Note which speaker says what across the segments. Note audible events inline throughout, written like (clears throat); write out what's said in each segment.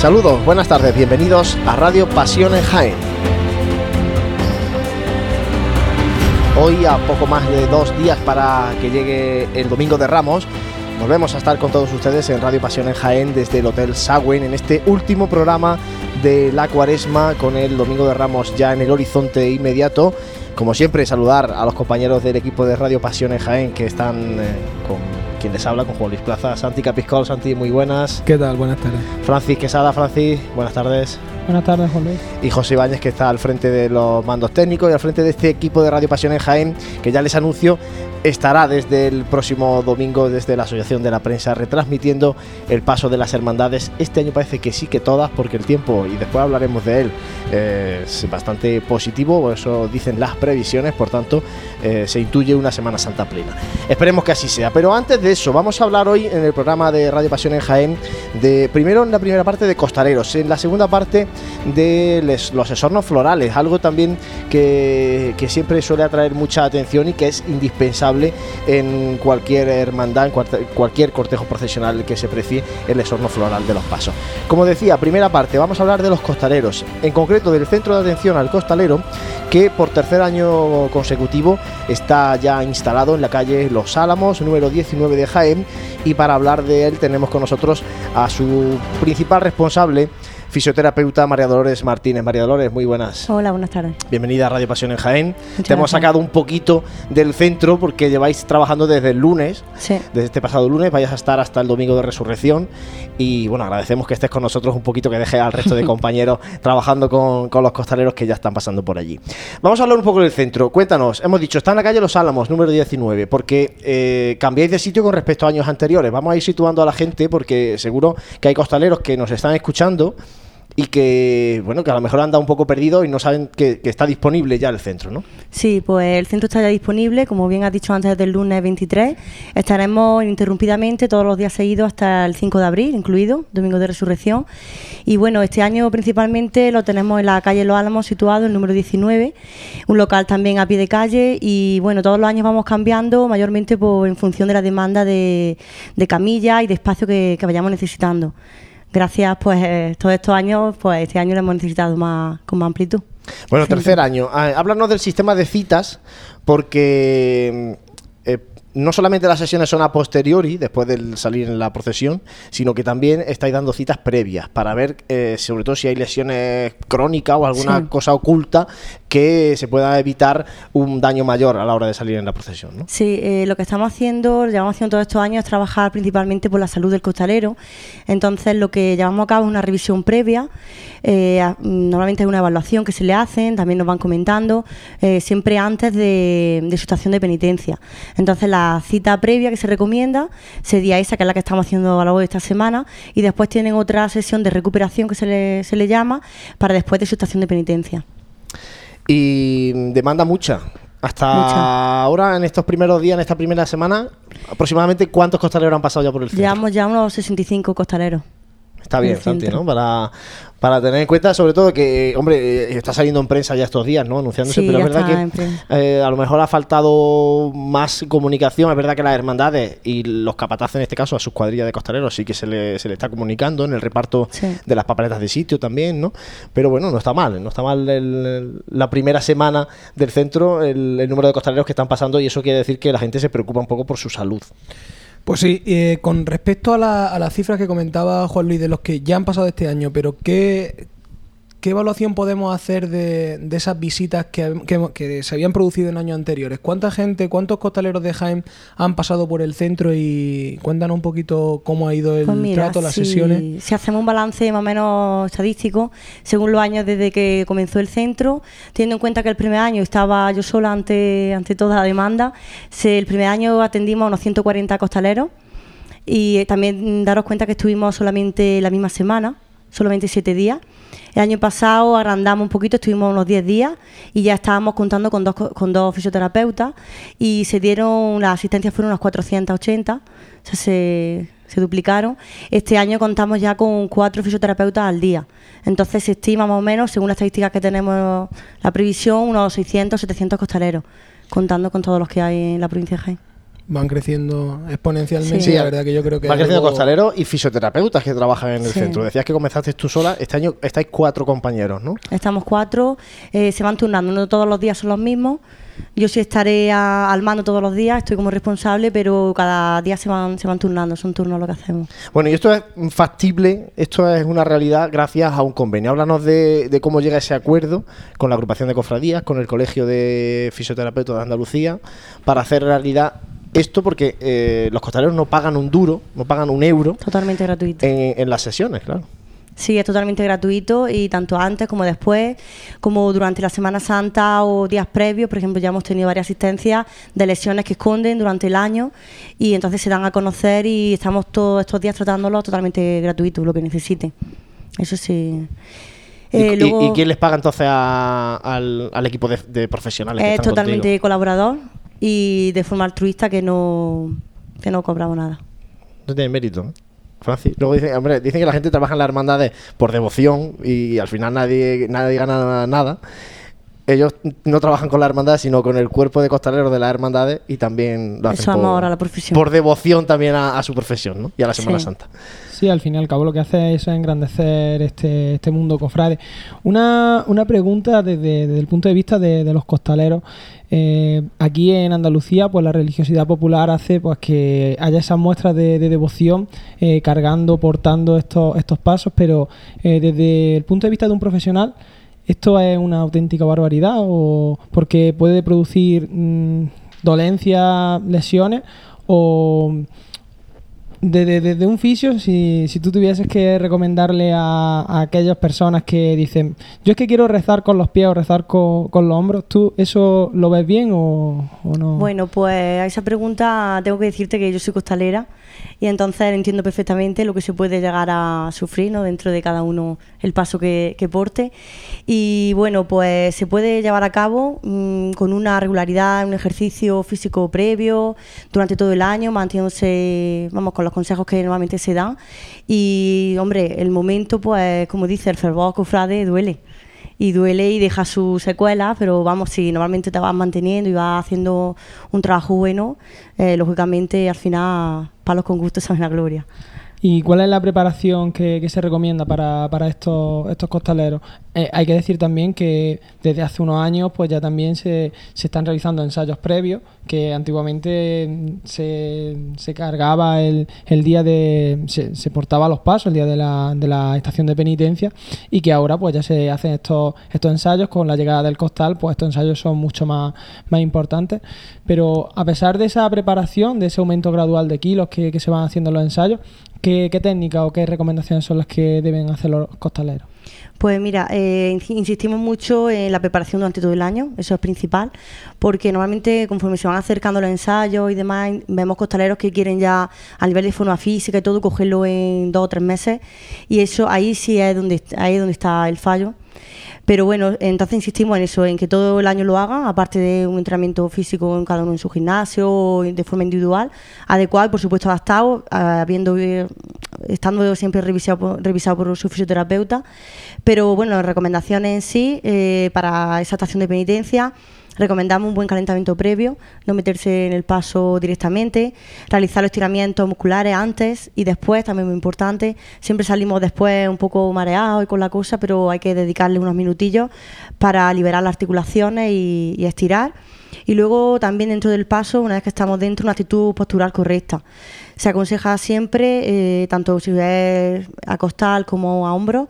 Speaker 1: Saludos, buenas tardes, bienvenidos a Radio Pasión en Jaén. Hoy, a poco más de dos días para que llegue el Domingo de Ramos, volvemos a estar con todos ustedes en Radio Pasión en Jaén desde el Hotel Sagüen en este último programa de la cuaresma con el Domingo de Ramos ya en el horizonte inmediato. Como siempre, saludar a los compañeros del equipo de Radio Pasión en Jaén que están eh, con quien les habla, con Juan Luis Plaza. Santi Capiscol, Santi, muy buenas.
Speaker 2: ¿Qué tal? Buenas tardes.
Speaker 1: Francis Quesada, Francis, buenas tardes.
Speaker 3: Buenas tardes, Juan Luis.
Speaker 1: Y José Ibáñez, que está al frente de los mandos técnicos y al frente de este equipo de Radio Pasión en Jaén, que ya les anuncio estará desde el próximo domingo desde la Asociación de la Prensa retransmitiendo el paso de las hermandades. Este año parece que sí que todas, porque el tiempo, y después hablaremos de él, es bastante positivo, eso dicen las previsiones, por tanto eh, se intuye una Semana Santa plena. Esperemos que así sea. Pero antes de eso, vamos a hablar hoy en el programa de Radio Pasión en Jaén de primero en la primera parte de costaleros, en la segunda parte de los esornos florales, algo también que, que siempre suele atraer mucha atención y que es indispensable en cualquier hermandad, en cualquier cortejo procesional que se precie el esorno floral de los pasos. Como decía, primera parte, vamos a hablar de los costaleros, en concreto del centro de atención al costalero, que por tercer año consecutivo está ya instalado en la calle Los Álamos, número 19 de Jaén, y para hablar de él tenemos con nosotros a su principal responsable, fisioterapeuta María Dolores Martínez. María Dolores, muy buenas.
Speaker 4: Hola, buenas tardes.
Speaker 1: Bienvenida a Radio Pasión en Jaén. Te hemos sacado un poquito del centro porque lleváis trabajando desde el lunes, desde este pasado lunes, vayas a estar hasta el domingo de resurrección. Y bueno, agradecemos que estés con nosotros un poquito, que dejes al resto de (laughs) compañeros trabajando con, los costaleros que ya están pasando por allí. Vamos a hablar un poco del centro. Cuéntanos, hemos dicho, está en la calle Los Álamos, número 19, porque eh, cambiáis de sitio con respecto a años anteriores. Vamos a ir situando a la gente porque seguro que hay costaleros que nos están escuchando y que bueno que a lo mejor anda un poco perdido y no saben que, está disponible ya el centro, ¿no?
Speaker 4: Sí, pues el centro está ya disponible, como bien has dicho antes del lunes 23, estaremos ininterrumpidamente todos los días seguidos hasta el 5 de abril, incluido Domingo de Resurrección. Y bueno, este año principalmente lo tenemos en la calle Los Álamos, situado, el número 19, un local también a pie de calle y bueno, todos los años vamos cambiando, mayormente pues, en función de la demanda de, de camilla y de espacio que vayamos necesitando gracias pues eh, todos estos años, pues este año lo hemos necesitado más con más amplitud.
Speaker 1: Bueno, tercer año. Ah, háblanos del sistema de citas, porque eh, no solamente las sesiones son a posteriori, después de salir en la procesión, sino que también estáis dando citas previas para ver, eh, sobre todo si hay lesiones crónicas o alguna cosa oculta que se pueda evitar un daño mayor a la hora de salir en la procesión. ¿no?
Speaker 4: Sí, eh, lo que estamos haciendo, llevamos haciendo todos estos años, es trabajar principalmente por la salud del costalero. Entonces, lo que llevamos a cabo es una revisión previa. Eh, normalmente hay una evaluación que se le hacen, también nos van comentando, siempre antes de, de su estación de penitencia. Entonces, la cita previa que se recomienda sería esa, que es la que estamos haciendo a lo largo de esta semana, y después tienen otra sesión de recuperación que se le, se le llama para después de su estación de penitencia.
Speaker 1: Y demanda mucha. Hasta ahora, en estos primeros días, en esta primera semana, aproximadamente cuántos costaleros han pasado ya por el centro?
Speaker 4: Llevamos ya unos 65 costaleros.
Speaker 1: Está bien, Santi, ¿no? Para, para tener en cuenta, sobre todo que, hombre, eh, está saliendo en prensa ya estos días, ¿no? Anunciándose, pero es verdad que eh, a lo mejor ha faltado más comunicación. Es verdad que las hermandades y los capataces, en este caso, a sus cuadrillas de costaleros, sí que se le, se le está comunicando en el reparto de las papeletas de sitio también, ¿no? Pero bueno, no está mal, no está mal la primera semana del centro, el, el número de costaleros que están pasando y eso quiere decir que la gente se preocupa un poco por su salud.
Speaker 2: Pues sí, eh, con respecto a, la, a las cifras que comentaba Juan Luis de los que ya han pasado este año, pero ¿qué, ¿Qué evaluación podemos hacer de, esas visitas que, se habían producido en años anteriores? ¿Cuánta gente, cuántos costaleros de Jaén han pasado por el centro y cuéntanos un poquito cómo ha ido el pues trato, las sesiones?
Speaker 4: Si hacemos un balance más o menos estadístico, según los años desde que comenzó el centro, teniendo en cuenta que el primer año estaba yo sola ante, ante toda la demanda, el primer año atendimos a unos 140 costaleros y también daros cuenta que estuvimos solamente la misma semana, solamente siete días el año pasado agrandamos un poquito, estuvimos unos 10 días y ya estábamos contando con dos, con dos fisioterapeutas y se dieron, las asistencias fueron unas 480, o sea, se, se duplicaron. Este año contamos ya con cuatro fisioterapeutas al día. Entonces se estima más o menos, según las estadísticas que tenemos, la previsión, unos 600, 700 costaleros, contando con todos los que hay en la provincia de Jaén.
Speaker 2: Van creciendo exponencialmente.
Speaker 4: Sí.
Speaker 2: la verdad que yo creo que.
Speaker 1: Va
Speaker 2: es
Speaker 1: creciendo
Speaker 2: algo-
Speaker 1: costaleros y fisioterapeutas que trabajan en el
Speaker 4: Sí.
Speaker 1: centro. Decías que comenzaste tú sola. Este año estáis cuatro compañeros, ¿no?
Speaker 4: Estamos cuatro, eh, se van turnando, no todos los días son los mismos. Yo sí estaré a- al mando todos los días, estoy como responsable, pero cada día se van, se van turnando, son turnos lo que hacemos.
Speaker 1: Bueno, y esto es factible, esto es una realidad gracias a un convenio. Háblanos de, de cómo llega ese acuerdo con la agrupación de cofradías, con el Colegio de Fisioterapeutas de Andalucía, para hacer realidad esto, porque eh, los costaleros no pagan un duro, no pagan un euro
Speaker 4: Totalmente gratuito.
Speaker 1: en, en las sesiones, claro.
Speaker 4: Sí, es totalmente gratuito y tanto antes como después, como durante la Semana Santa o días previos, por ejemplo, ya hemos tenido varias asistencias de lesiones que esconden durante el año y entonces se dan a conocer y estamos todos estos días tratándolos totalmente gratuitos, lo que necesiten. Eso sí.
Speaker 1: ¿Y,
Speaker 4: Eh,
Speaker 1: y-
Speaker 4: luego-
Speaker 1: y quién les paga entonces a- al, al equipo de, de profesionales?
Speaker 4: Es totalmente
Speaker 1: contigo?
Speaker 4: colaborador y de forma altruista que no, que no cobramos nada.
Speaker 1: No tiene mérito. ¿eh? Francis. Luego dicen, hombre, dicen que la gente trabaja en las hermandades por devoción y al final nadie, nadie gana nada. Ellos no trabajan con la hermandad, sino con el cuerpo de costaleros de las hermandades y también lo hacen
Speaker 4: Eso es
Speaker 1: por,
Speaker 4: amor a la profesión.
Speaker 1: por devoción también a, a su profesión ¿no? y a la Semana
Speaker 4: Sí.
Speaker 1: Santa.
Speaker 3: Sí, al fin y al cabo lo que hace es engrandecer este, este mundo cofrade. Una, una pregunta desde, desde el punto de vista de, de los costaleros. Eh, aquí en Andalucía, pues la religiosidad popular hace pues que haya esas muestras de, de devoción eh, cargando, portando estos, estos pasos, pero eh, desde el punto de vista de un profesional, ¿esto es una auténtica barbaridad? ¿O porque puede producir mm, dolencias, lesiones? ¿O desde, desde un fisio, si, si tú tuvieses que recomendarle a, a aquellas personas que dicen, yo es que quiero rezar con los pies o rezar con, con los hombros, ¿tú eso lo ves bien o, o no?
Speaker 4: Bueno, pues a esa pregunta tengo que decirte que yo soy costalera y entonces entiendo perfectamente lo que se puede llegar a sufrir ¿no? dentro de cada uno el paso que, que porte. Y bueno, pues se puede llevar a cabo mm, con una regularidad, un ejercicio físico previo durante todo el año, manteniéndose, vamos, con los consejos que normalmente se dan. Y hombre, el momento, pues como dice el fervor cofrade, duele y duele y deja sus secuelas, pero vamos, si normalmente te vas manteniendo y vas haciendo un trabajo bueno, eh, lógicamente al final palos con gusto saben la gloria.
Speaker 3: ¿Y cuál es la preparación que, que se recomienda para, para estos, estos costaleros? Eh, hay que decir también que desde hace unos años pues ya también se, se están realizando ensayos previos, que antiguamente se, se cargaba el, el día de... Se, se portaba los pasos el día de la, de la estación de penitencia y que ahora pues ya se hacen estos, estos ensayos con la llegada del costal, pues estos ensayos son mucho más, más importantes. Pero a pesar de esa preparación, de ese aumento gradual de kilos que, que se van haciendo en los ensayos, ¿Qué, ¿Qué técnicas o qué recomendaciones son las que deben hacer los costaleros?
Speaker 4: Pues mira, eh, insistimos mucho en la preparación durante todo el año, eso es principal, porque normalmente conforme se van acercando los ensayos y demás, vemos costaleros que quieren ya a nivel de forma física y todo cogerlo en dos o tres meses y eso ahí sí es donde, ahí es donde está el fallo. Pero bueno, entonces insistimos en eso, en que todo el año lo hagan, aparte de un entrenamiento físico en cada uno en su gimnasio de forma individual, adecuado por supuesto adaptado, habiendo eh, estando siempre revisado revisado por su fisioterapeuta. Pero bueno, recomendaciones en sí eh, para esa estación de penitencia. Recomendamos un buen calentamiento previo, no meterse en el paso directamente, realizar los estiramientos musculares antes y después, también muy importante. Siempre salimos después un poco mareados y con la cosa, pero hay que dedicarle unos minutillos para liberar las articulaciones y, y estirar. Y luego también dentro del paso, una vez que estamos dentro, una actitud postural correcta. Se aconseja siempre, eh, tanto si es a costal como a hombro,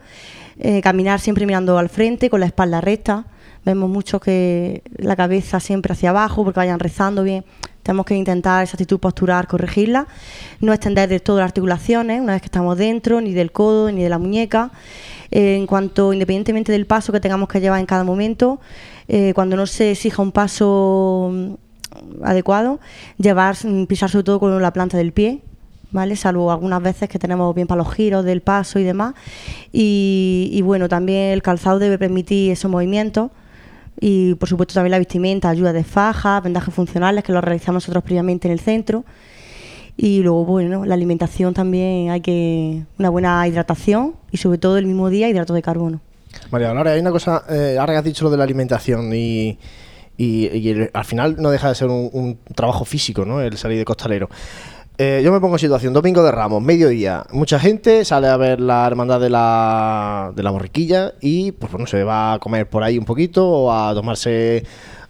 Speaker 4: eh, caminar siempre mirando al frente, con la espalda recta. Vemos mucho que la cabeza siempre hacia abajo porque vayan rezando bien. Tenemos que intentar esa actitud postural, corregirla. No extender del todo las articulaciones una vez que estamos dentro, ni del codo, ni de la muñeca. Eh, en cuanto, independientemente del paso que tengamos que llevar en cada momento, eh, cuando no se exija un paso mm, adecuado, llevar, mm, pisar sobre todo con la planta del pie, ¿vale? Salvo algunas veces que tenemos bien para los giros del paso y demás. Y, bueno, también el calzado debe permitir esos movimientos. Y por supuesto también la vestimenta, ayuda de faja, vendajes funcionales que lo realizamos nosotros previamente en el centro. Y luego, bueno, la alimentación también hay que. una buena hidratación y sobre todo el mismo día hidrato de carbono.
Speaker 1: María Dolores, hay una cosa, eh, ahora que has dicho lo de la alimentación y, y, al final no deja de ser un, un trabajo físico, ¿no? El salir de costalero. Eh, yo me pongo en situación, domingo de Ramos, mediodía, mucha gente sale a ver la hermandad de la, de la borriquilla y pues bueno, se va a comer por ahí un poquito o a tomarse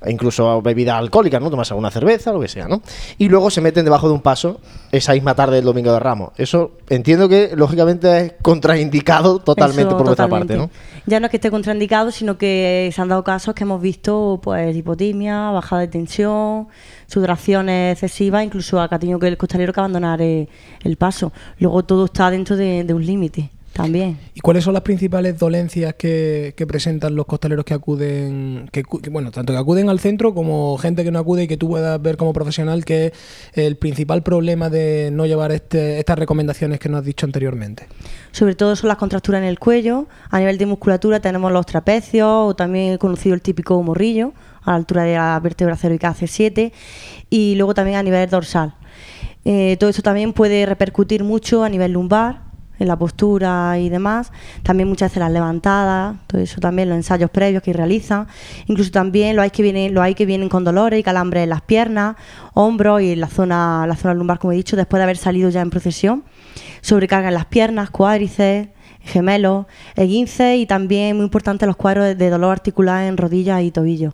Speaker 1: incluso bebida alcohólica, ¿no? Tomarse alguna cerveza, lo que sea, ¿no? Y luego se meten debajo de un paso esa misma tarde del domingo de Ramos. Eso entiendo que lógicamente es contraindicado totalmente
Speaker 4: Eso,
Speaker 1: por vuestra parte, ¿no?
Speaker 4: Ya no es que esté contraindicado, sino que se han dado casos que hemos visto pues hipotimia, bajada de tensión, sudoraciones excesivas, incluso ha tenido que el costalero que abandonar eh, el paso. Luego todo está dentro de, de un límite también.
Speaker 2: ¿Y cuáles son las principales dolencias que, que presentan los costaleros que acuden, que, cu- que, bueno, tanto que acuden al centro como gente que no acude y que tú puedas ver como profesional que es el principal problema de no llevar este, estas recomendaciones que nos has dicho anteriormente?
Speaker 4: Sobre todo son las contracturas en el cuello. A nivel de musculatura tenemos los trapecios o también conocido el típico morrillo a la altura de la vértebra cervical C7 y luego también a nivel dorsal. Eh, todo esto también puede repercutir mucho a nivel lumbar, en la postura y demás. También muchas veces las levantadas, todo eso también, los ensayos previos que realizan. Incluso también los hay que vienen, hay que vienen con dolores y calambres en las piernas, hombros y en la zona, la zona lumbar, como he dicho, después de haber salido ya en procesión. Sobrecarga en las piernas, cuádriceps, gemelos, esguinces y también, muy importante, los cuadros de dolor articular en rodillas y tobillos.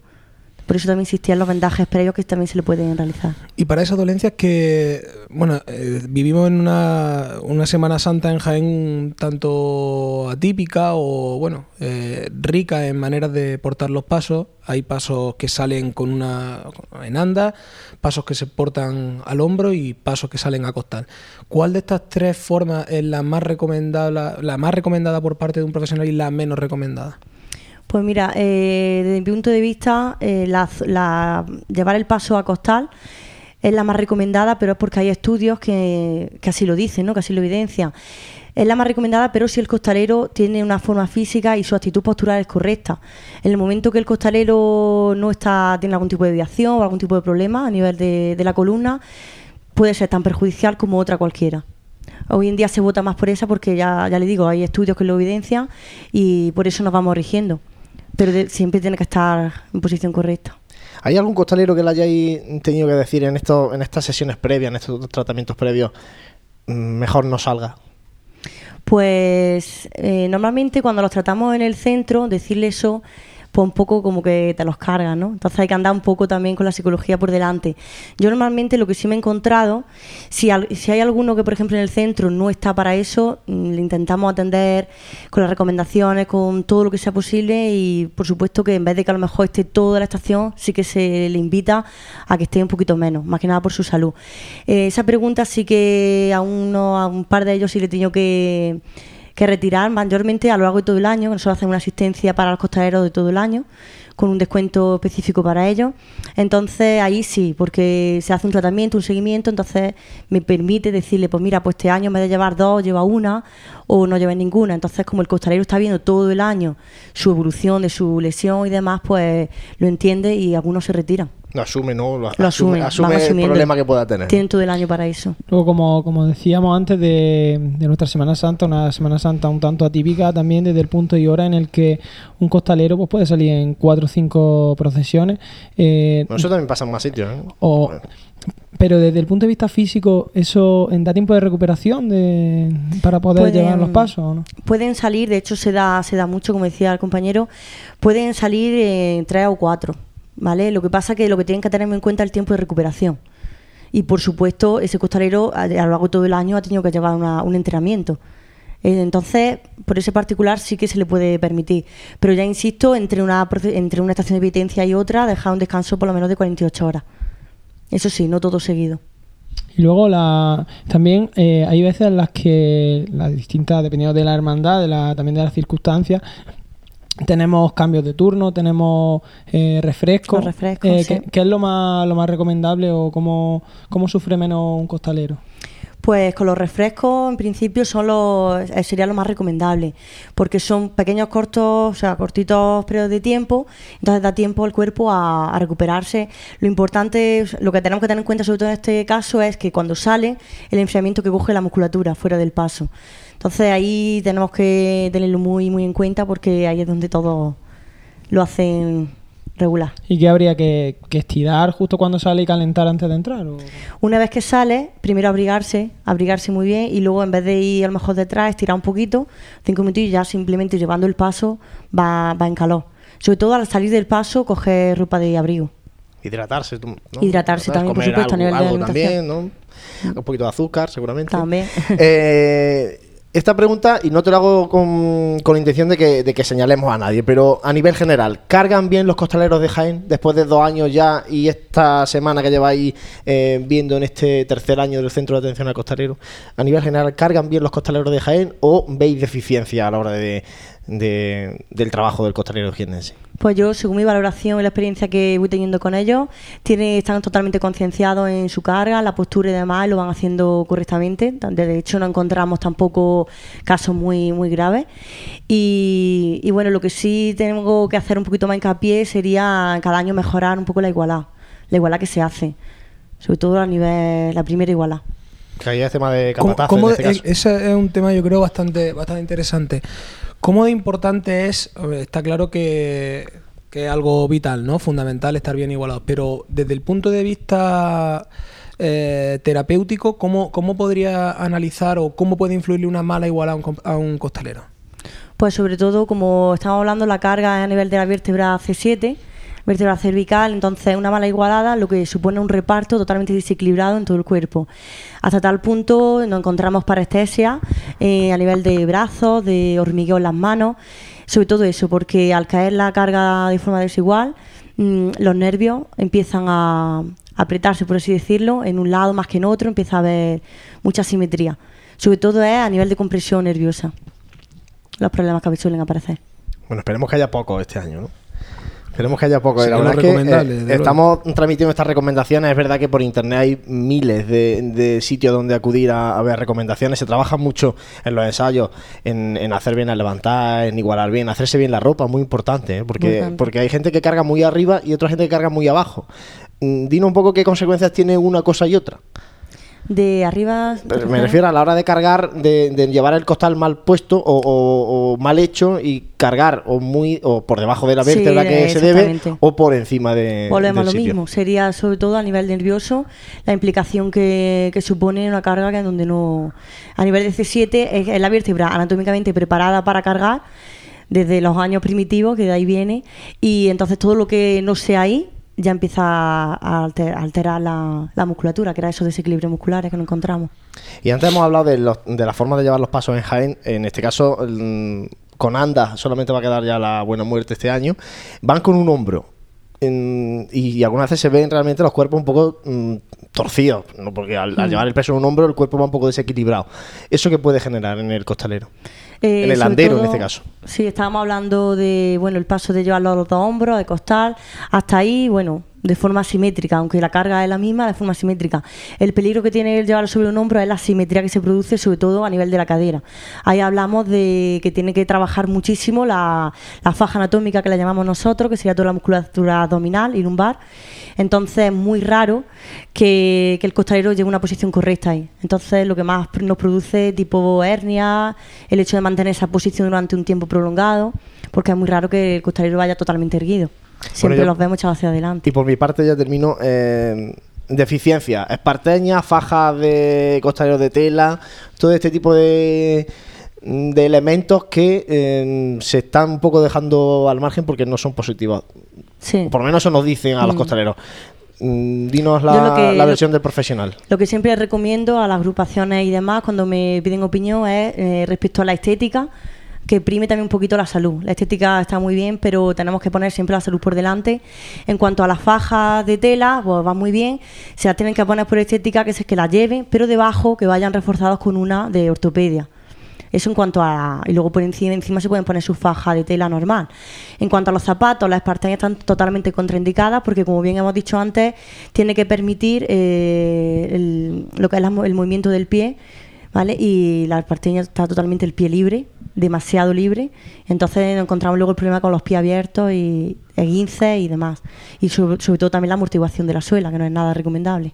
Speaker 4: Por eso también existían los vendajes previos que también se le pueden realizar.
Speaker 2: Y para esas dolencias que, bueno, eh, vivimos en una, una Semana Santa en Jaén tanto atípica o, bueno, eh, rica en maneras de portar los pasos. Hay pasos que salen con una en anda, pasos que se portan al hombro y pasos que salen a costal. ¿Cuál de estas tres formas es la más recomendada, la más recomendada por parte de un profesional y la menos recomendada?
Speaker 4: Pues mira, eh, desde mi punto de vista, eh, la- la- llevar el paso a costal es la más recomendada, pero es porque hay estudios que, que así lo dicen, ¿no? que así lo evidencian. Es la más recomendada, pero si el costalero tiene una forma física y su actitud postural es correcta. En el momento que el costalero no está tiene algún tipo de desviación o algún tipo de problema a nivel de, la columna, puede ser tan perjudicial como otra cualquiera. Hoy en día se vota más por esa porque ya, ya le digo, hay estudios que lo evidencian y por eso nos vamos rigiendo. Pero de- siempre tiene que estar en posición correcta.
Speaker 1: ¿Hay algún costalero que le hayáis tenido que decir en, esto, en estas sesiones previas, en estos tratamientos previos, "Mm, mejor no salga?
Speaker 4: Pues eh, normalmente cuando los tratamos en el centro, decirle eso, pues un poco como que te los cargas, ¿no? Entonces hay que andar un poco también con la psicología por delante. Yo normalmente lo que sí me he encontrado, si, si hay alguno que por ejemplo en el centro no está para eso, mm, le intentamos atender con las recomendaciones, con todo lo que sea posible y por supuesto que en vez de que a lo mejor esté toda la estación, sí que se le invita a que esté un poquito menos, más que nada por su salud. Eh, esa pregunta sí que a, uno, a un par de ellos sí le he tenido que que retirar mayormente a lo largo de todo el año. Nosotros hacemos una asistencia para los costaleros de todo el año, con un descuento específico para ellos. Entonces ahí sí, porque se hace un tratamiento, un seguimiento, entonces me permite decirle, pues mira, pues este año vez de llevar dos, lleva una o no lleva ninguna. Entonces como el costalero está viendo todo el año su evolución de su lesión y demás, pues lo entiende y algunos se retiran.
Speaker 1: Lo asume, ¿no? Lo, asume
Speaker 4: van
Speaker 1: el problema que pueda tener.
Speaker 4: Tienen todo el año para eso.
Speaker 3: Luego, como, como decíamos antes de, de nuestra Semana Santa, una Semana Santa un tanto atípica también desde el punto y hora en el que un costalero pues, puede salir en cuatro o cinco procesiones. eh,
Speaker 1: Bueno, eso también pasa en más sitios, ¿eh?
Speaker 3: o, pero desde el punto de vista físico, ¿eso da tiempo de recuperación de, para poder
Speaker 4: Pueden-
Speaker 3: llevar los pasos o no?
Speaker 4: Pueden salir, de hecho se da, se da mucho, como decía el compañero, pueden salir en tres o cuatro, ¿vale? Lo que pasa que lo que tienen que tener en cuenta es el tiempo de recuperación. Y por supuesto, ese costalero a, lo largo de todo el año ha tenido que llevar una- un entrenamiento. Eh, Entonces, por ese particular sí que se le puede permitir. Pero ya insisto, entre una, entre una estación de penitencia y otra, dejar un descanso por lo menos de 48 horas. Eso sí, no todo seguido.
Speaker 3: Y luego la, también eh, hay veces en las que las distintas, dependiendo de la hermandad, de la, también de las circunstancias, tenemos cambios de turno, tenemos eh, refrescos.
Speaker 4: Refrescos,
Speaker 3: Eh,
Speaker 4: sí.
Speaker 3: ¿qué, qué es lo más, lo más recomendable o cómo, cómo sufre menos un costalero?
Speaker 4: Pues con los refrescos, en principio, son los, eh, sería lo más recomendable, porque son pequeños cortos, o sea, cortitos periodos de tiempo, entonces da tiempo al cuerpo a, a recuperarse. Lo importante, lo que tenemos que tener en cuenta, sobre todo en este caso, es que cuando sale, el enfriamiento que coge la musculatura fuera del paso. Entonces ahí tenemos que tenerlo muy, muy en cuenta, porque ahí es donde todos lo hacen regular.
Speaker 3: ¿Y qué habría que, que estirar justo cuando sale y calentar antes de entrar? o?
Speaker 4: Una vez que sale, primero abrigarse, abrigarse muy bien y luego en vez de ir a lo mejor detrás, estirar un poquito, cinco minutos y ya simplemente llevando el paso va, va en calor. Sobre todo al salir del paso, coger ropa de abrigo.
Speaker 1: Hidratarse.
Speaker 4: Hidratarse también, por
Speaker 1: Comer
Speaker 4: supuesto, a
Speaker 1: algo,
Speaker 4: nivel de
Speaker 1: algo también,
Speaker 4: alimentación.
Speaker 1: ¿no? Un poquito de azúcar, seguramente.
Speaker 4: También. (laughs)
Speaker 1: Eh, esta pregunta, y no te la hago con, con intención de que, de que señalemos a nadie, pero a nivel general, ¿cargan bien los costaleros de Jaén después de dos años ya y esta semana que lleváis eh, viendo en este tercer año del Centro de Atención al Costalero? A nivel general, ¿cargan bien los costaleros de Jaén o veis deficiencia a la hora de, de- del trabajo del costalero jiennense?
Speaker 4: Pues yo, según mi valoración y la experiencia que voy teniendo con ellos, tiene, están totalmente concienciados en su carga, la postura y demás, y lo van haciendo correctamente. De hecho, no encontramos tampoco casos muy, muy graves. Y, y bueno, lo que sí tengo que hacer un poquito más hincapié sería cada año mejorar un poco la igualdad, la igualdad que se hace, sobre todo a nivel, la primera igualdad.
Speaker 1: Que ahí es tema de
Speaker 2: ¿Cómo-
Speaker 1: capataz
Speaker 2: cómo
Speaker 1: en este
Speaker 2: ese es un tema yo creo bastante, bastante interesante. ¿Cómo de importante es? Está claro que, es algo vital, ¿no? Fundamental estar bien igualados. Pero desde el punto de vista eh, terapéutico, ¿cómo, ¿cómo podría analizar o cómo puede influirle una mala igualdad a un, a un costalero?
Speaker 4: Pues sobre todo, como estamos hablando, la carga a nivel de la vértebra C7, vértebra cervical, entonces una mala igualada, lo que supone un reparto totalmente desequilibrado en todo el cuerpo. Hasta tal punto nos encontramos parestesia eh, a nivel de brazos, de hormigueo en las manos, sobre todo eso, porque al caer la carga de forma desigual, mm, los nervios empiezan a apretarse, por así decirlo, en un lado más que en otro, empieza a haber mucha simetría. Sobre todo es a nivel de compresión nerviosa los problemas que suelen aparecer.
Speaker 1: Bueno, esperemos que haya poco este año, ¿no? Esperemos que haya poco. La
Speaker 2: lo
Speaker 1: verdad es que eh, estamos transmitiendo estas recomendaciones. Es verdad que por internet hay miles de, de sitios donde acudir a, a ver recomendaciones. Se trabaja mucho en los ensayos, en, en hacer bien al levantar, en igualar bien, hacerse bien la ropa, muy importante, ¿eh? porque, porque hay gente que carga muy arriba y otra gente que carga muy abajo. Mm, Dinos un poco qué consecuencias tiene una cosa y otra.
Speaker 4: De arriba.
Speaker 1: Pero Me refiero a la hora de cargar, de, de llevar el costal mal puesto o, o- o mal hecho y cargar o muy o por debajo de la
Speaker 4: Sí,
Speaker 1: vértebra que se debe o por encima de
Speaker 4: Volvemos a lo
Speaker 1: sitio.
Speaker 4: mismo. Sería sobre todo a nivel nervioso la implicación que, que supone una carga que en donde no. A nivel de C7 es, es la vértebra anatómicamente preparada para cargar desde los años primitivos, que de ahí viene, y entonces todo lo que no sea ahí ya empieza a alter- a alterar la, la musculatura, que era esos desequilibrios musculares que nos encontramos.
Speaker 1: Y antes hemos hablado de, los- de la forma de llevar los pasos en Jaén. En este caso, mm, con Anda solamente va a quedar ya la buena muerte este año. Van con un hombro. En- y, algunas veces se ven realmente los cuerpos un poco mm, torcidos, ¿no? porque al, al llevar el peso en un hombro el cuerpo va un poco desequilibrado. ¿Eso qué puede generar en el costalero?
Speaker 4: Eh,
Speaker 1: En el andero, en este caso.
Speaker 4: Sí, estábamos hablando de, bueno, el paso de llevarlo a los dos hombros, de costal, hasta ahí, bueno, de forma simétrica, aunque la carga es la misma, de forma simétrica. El peligro que tiene el llevarlo sobre un hombro es la simetría que se produce, sobre todo a nivel de la cadera. Ahí hablamos de que tiene que trabajar muchísimo la, la faja anatómica que la llamamos nosotros, que sería toda la musculatura abdominal y lumbar. Entonces es muy raro que, que el costalero lleve una posición correcta ahí. Entonces lo que más nos produce tipo hernia, el hecho de mantener esa posición durante un tiempo prolongado, porque es muy raro que el costalero vaya totalmente erguido. Siempre los vemos echados hacia adelante.
Speaker 1: Y por mi parte ya termino. eh, deficiencia, esparteña, fajas de costaleros de tela, todo este tipo de, de elementos que eh, se están un poco dejando al margen porque no son positivos.
Speaker 4: Sí.
Speaker 1: Por lo menos eso nos dicen a los
Speaker 4: Mm.
Speaker 1: costaleros. Mm, Dinos la,
Speaker 4: que-
Speaker 1: la
Speaker 4: lo-
Speaker 1: versión del profesional.
Speaker 4: Lo que siempre recomiendo a las agrupaciones y demás cuando me piden opinión es eh, respecto a la estética, que prime también un poquito la salud. La estética está muy bien, pero tenemos que poner siempre la salud por delante. En cuanto a las fajas de tela, pues va muy bien. Se las tienen que poner por estética, que es que las lleven, pero debajo que vayan reforzados con una de ortopedia. Eso en cuanto a. Y luego por encima, encima se pueden poner su faja de tela normal. En cuanto a los zapatos, las espartañas están totalmente contraindicadas porque, como bien hemos dicho antes, tiene que permitir eh, el- lo que es la el movimiento del pie, ¿vale? Y la espartaña está totalmente el pie libre, demasiado libre. Entonces encontramos luego el problema con los pies abiertos y esguinces y demás. Y sobre, sobre todo también la amortiguación de la suela, que no es nada recomendable.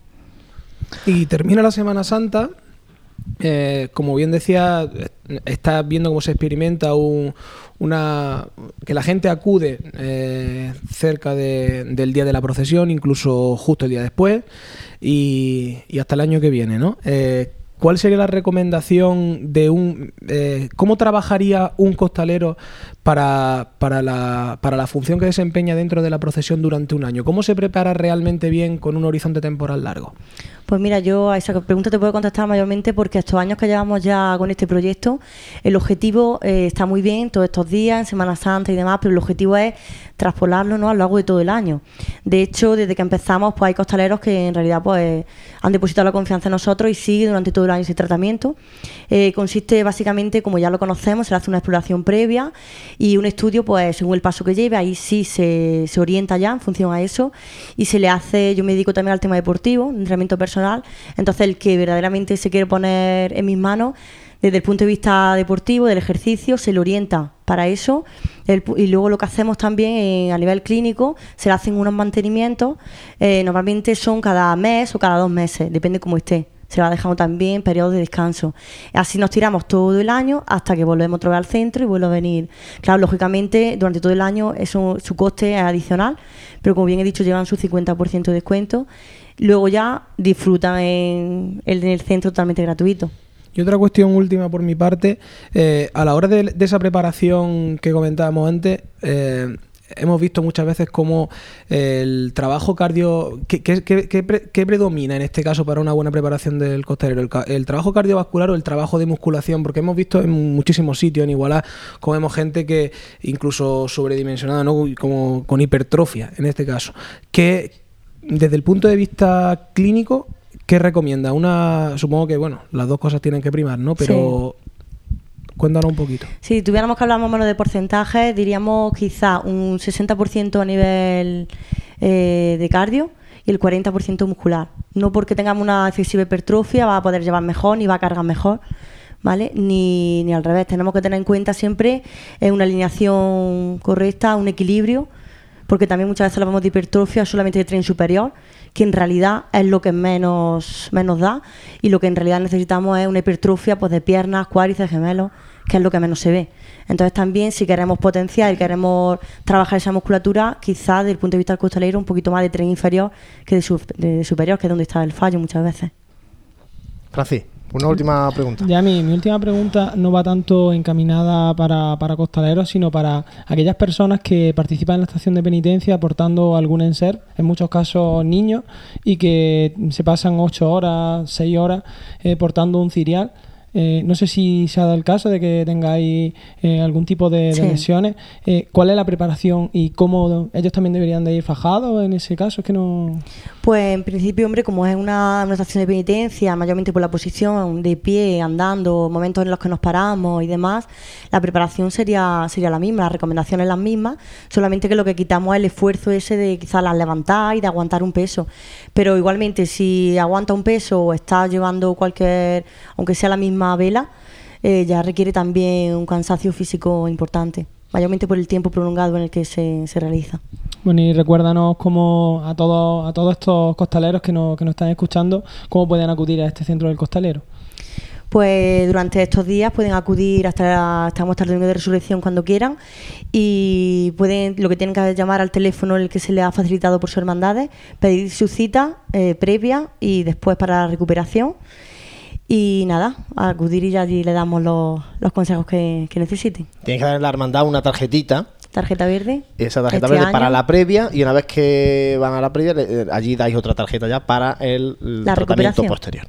Speaker 2: Y termina la Semana Santa eh, como bien decía, está viendo cómo se experimenta una que la gente acude eh, cerca del día de la procesión, incluso justo el día después, y, hasta el año que viene, ¿no? Eh, ¿Cuál sería la recomendación de un... ¿Cómo trabajaría un costalero para, para, la, para la función que desempeña dentro de la procesión durante un año? ¿Cómo se prepara realmente bien con un horizonte temporal largo?
Speaker 4: Pues mira, yo a esa pregunta te puedo contestar mayormente porque estos años que llevamos ya con este proyecto, el objetivo eh, está muy bien todos estos días, en Semana Santa y demás, pero el objetivo es traspolarlo ¿no? a lo largo de todo el año. De hecho, desde que empezamos, pues hay costaleros que en realidad pues han depositado la confianza en nosotros y sigue durante todo el año ese tratamiento. Eh, consiste básicamente, como ya lo conocemos, se hace una exploración previa y un estudio, pues según el paso que lleve, ahí sí se, se orienta ya en función a eso y se le hace, yo me dedico también al tema deportivo, entrenamiento personal entonces, el que verdaderamente se quiere poner en mis manos, desde el punto de vista deportivo, del ejercicio, se le orienta para eso. y luego lo que hacemos también eh, a nivel clínico, se le hacen unos mantenimientos, eh, normalmente son cada mes o cada dos meses, depende cómo esté se va dejando también periodos de descanso. Así nos tiramos todo el año hasta que volvemos otra vez al centro y vuelve a venir. Claro, lógicamente, durante todo el año eso, su coste es adicional, pero como bien he dicho, llevan su 50% de descuento luego ya disfrutan en, el centro totalmente gratuito.
Speaker 2: Y otra cuestión última por mi parte, eh, a la hora de, esa preparación que comentábamos antes, eh, hemos visto muchas veces cómo el trabajo cardio, ¿qué, predomina en este caso para una buena preparación del costalero? El, trabajo cardiovascular o el trabajo de musculación? Porque hemos visto en muchísimos sitios, en Igualá, como vemos gente que incluso sobredimensionada, ¿no? como con hipertrofia en este caso. ¿Qué, desde el punto de vista clínico, ¿qué recomienda? Una, supongo que, bueno, las dos cosas tienen que primar, ¿no? Pero cuéntanos un poquito.
Speaker 4: Si tuviéramos que hablar más o menos de porcentajes, diríamos quizá un 60% a nivel eh, de cardio y el 40% muscular. No porque tengamos una excesiva hipertrofia va a poder llevar mejor ni va a cargar mejor. ¿Vale? Ni, ni al revés, tenemos que tener en cuenta siempre eh, una alineación correcta, un equilibrio porque también muchas veces hablamos de hipertrofia solamente de tren superior, que en realidad es lo que menos, menos da, y lo que en realidad necesitamos es una hipertrofia pues, de piernas, cuádriceps, gemelos, que es lo que menos se ve. Entonces también si queremos potenciar y queremos trabajar esa musculatura, quizás desde el punto de vista del costalero un poquito más de tren inferior que de, de superior, que es donde está el fallo muchas veces.
Speaker 1: Francis. Una última pregunta.
Speaker 3: Ya, mi, mi última pregunta no va tanto encaminada para, para costaleros, sino para aquellas personas que participan en la estación de penitencia aportando algún enser, en muchos casos niños, y que se pasan ocho horas, seis horas eh, portando un cirial. Eh, no sé si se ha dado el caso de que tengáis eh, algún tipo de, lesiones. Eh, ¿Cuál es la preparación y cómo ellos también deberían de ir fajados en ese caso? Es que no...
Speaker 4: Pues en principio, hombre, como es una, estación de penitencia, mayormente por la posición de pie, andando, momentos en los que nos paramos y demás, la preparación sería, sería la misma, las recomendaciones las mismas, solamente que lo que quitamos es el esfuerzo ese de quizás las levantar y de aguantar un peso. Pero igualmente, si aguanta un peso o está llevando cualquier, aunque sea la misma vela, eh, ya requiere también un cansancio físico importante, mayormente por el tiempo prolongado en el que se, se realiza.
Speaker 3: Bueno, y recuérdanos cómo a todos, a todos estos costaleros que nos, que nos están escuchando, cómo pueden acudir a este centro del costalero
Speaker 4: pues durante estos días pueden acudir hasta, hasta nuestra reunión de resurrección cuando quieran y pueden lo que tienen que llamar al teléfono el que se les ha facilitado por su hermandades, pedir su cita eh, previa y después para la recuperación. Y nada, acudir y allí le damos los, consejos que, que necesiten.
Speaker 1: Tienen que dar la hermandad una tarjetita
Speaker 4: tarjeta verde.
Speaker 1: Esa tarjeta este verde para la previa y una vez que van a la previa, allí dais otra tarjeta ya para el, tratamiento posterior.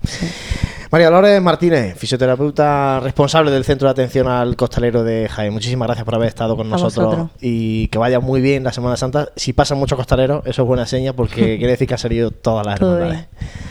Speaker 1: María Lores Martínez, fisioterapeuta responsable del Centro de Atención al Costalero de Jaén. Muchísimas gracias por haber estado con nosotros y que vaya muy bien la Semana Santa. Si pasan muchos costaleros, eso es buena seña porque (laughs) quiere decir que ha salido todas las hermandades.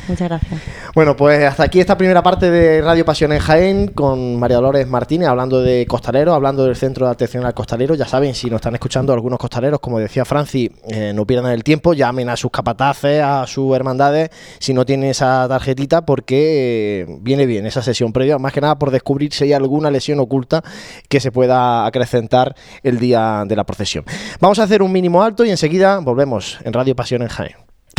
Speaker 4: Muchas gracias.
Speaker 1: Bueno, pues hasta aquí esta primera parte de Radio Pasión en Jaén con María Dolores Martínez hablando de costaleros, hablando del Centro de Atención al Costalero. Ya saben, si nos están escuchando algunos costaleros, como decía Franci, eh, no pierdan el tiempo, llamen a sus capataces, a sus hermandades, si no tienen esa tarjetita, porque viene bien esa sesión previa, más que nada por descubrir si hay alguna lesión oculta que se pueda acrecentar el día de la procesión. Vamos a hacer un mínimo alto y enseguida volvemos en Radio Pasión en Jaén.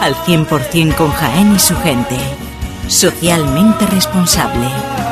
Speaker 5: al 100% con Jaén y su gente. Socialmente responsable.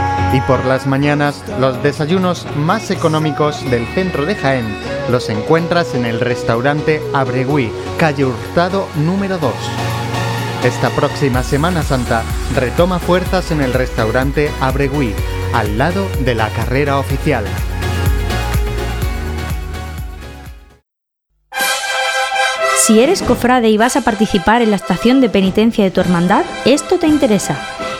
Speaker 6: Y por las mañanas, los desayunos más económicos del centro de Jaén los encuentras en el restaurante Abregui, calle Hurtado número 2. Esta próxima Semana Santa retoma fuerzas en el restaurante Abregui, al lado de la carrera oficial.
Speaker 7: Si eres cofrade y vas a participar en la estación de penitencia de tu hermandad, esto te interesa.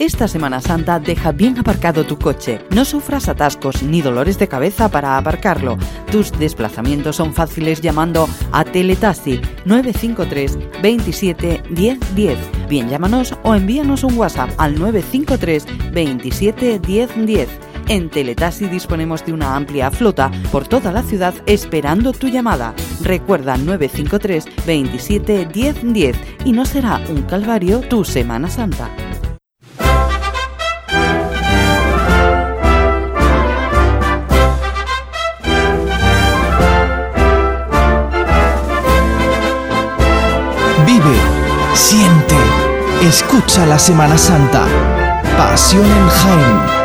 Speaker 8: Esta Semana Santa deja bien aparcado tu coche. No sufras atascos ni dolores de cabeza para aparcarlo. Tus desplazamientos son fáciles llamando a Teletaxi 953 27 10 10. Bien, llámanos o envíanos un WhatsApp al 953 27 10 10. En Teletaxi disponemos de una amplia flota por toda la ciudad esperando tu llamada. Recuerda 953 27 10 10 y no será un calvario tu Semana Santa.
Speaker 9: Siente, escucha la Semana Santa. Pasión en Jaén.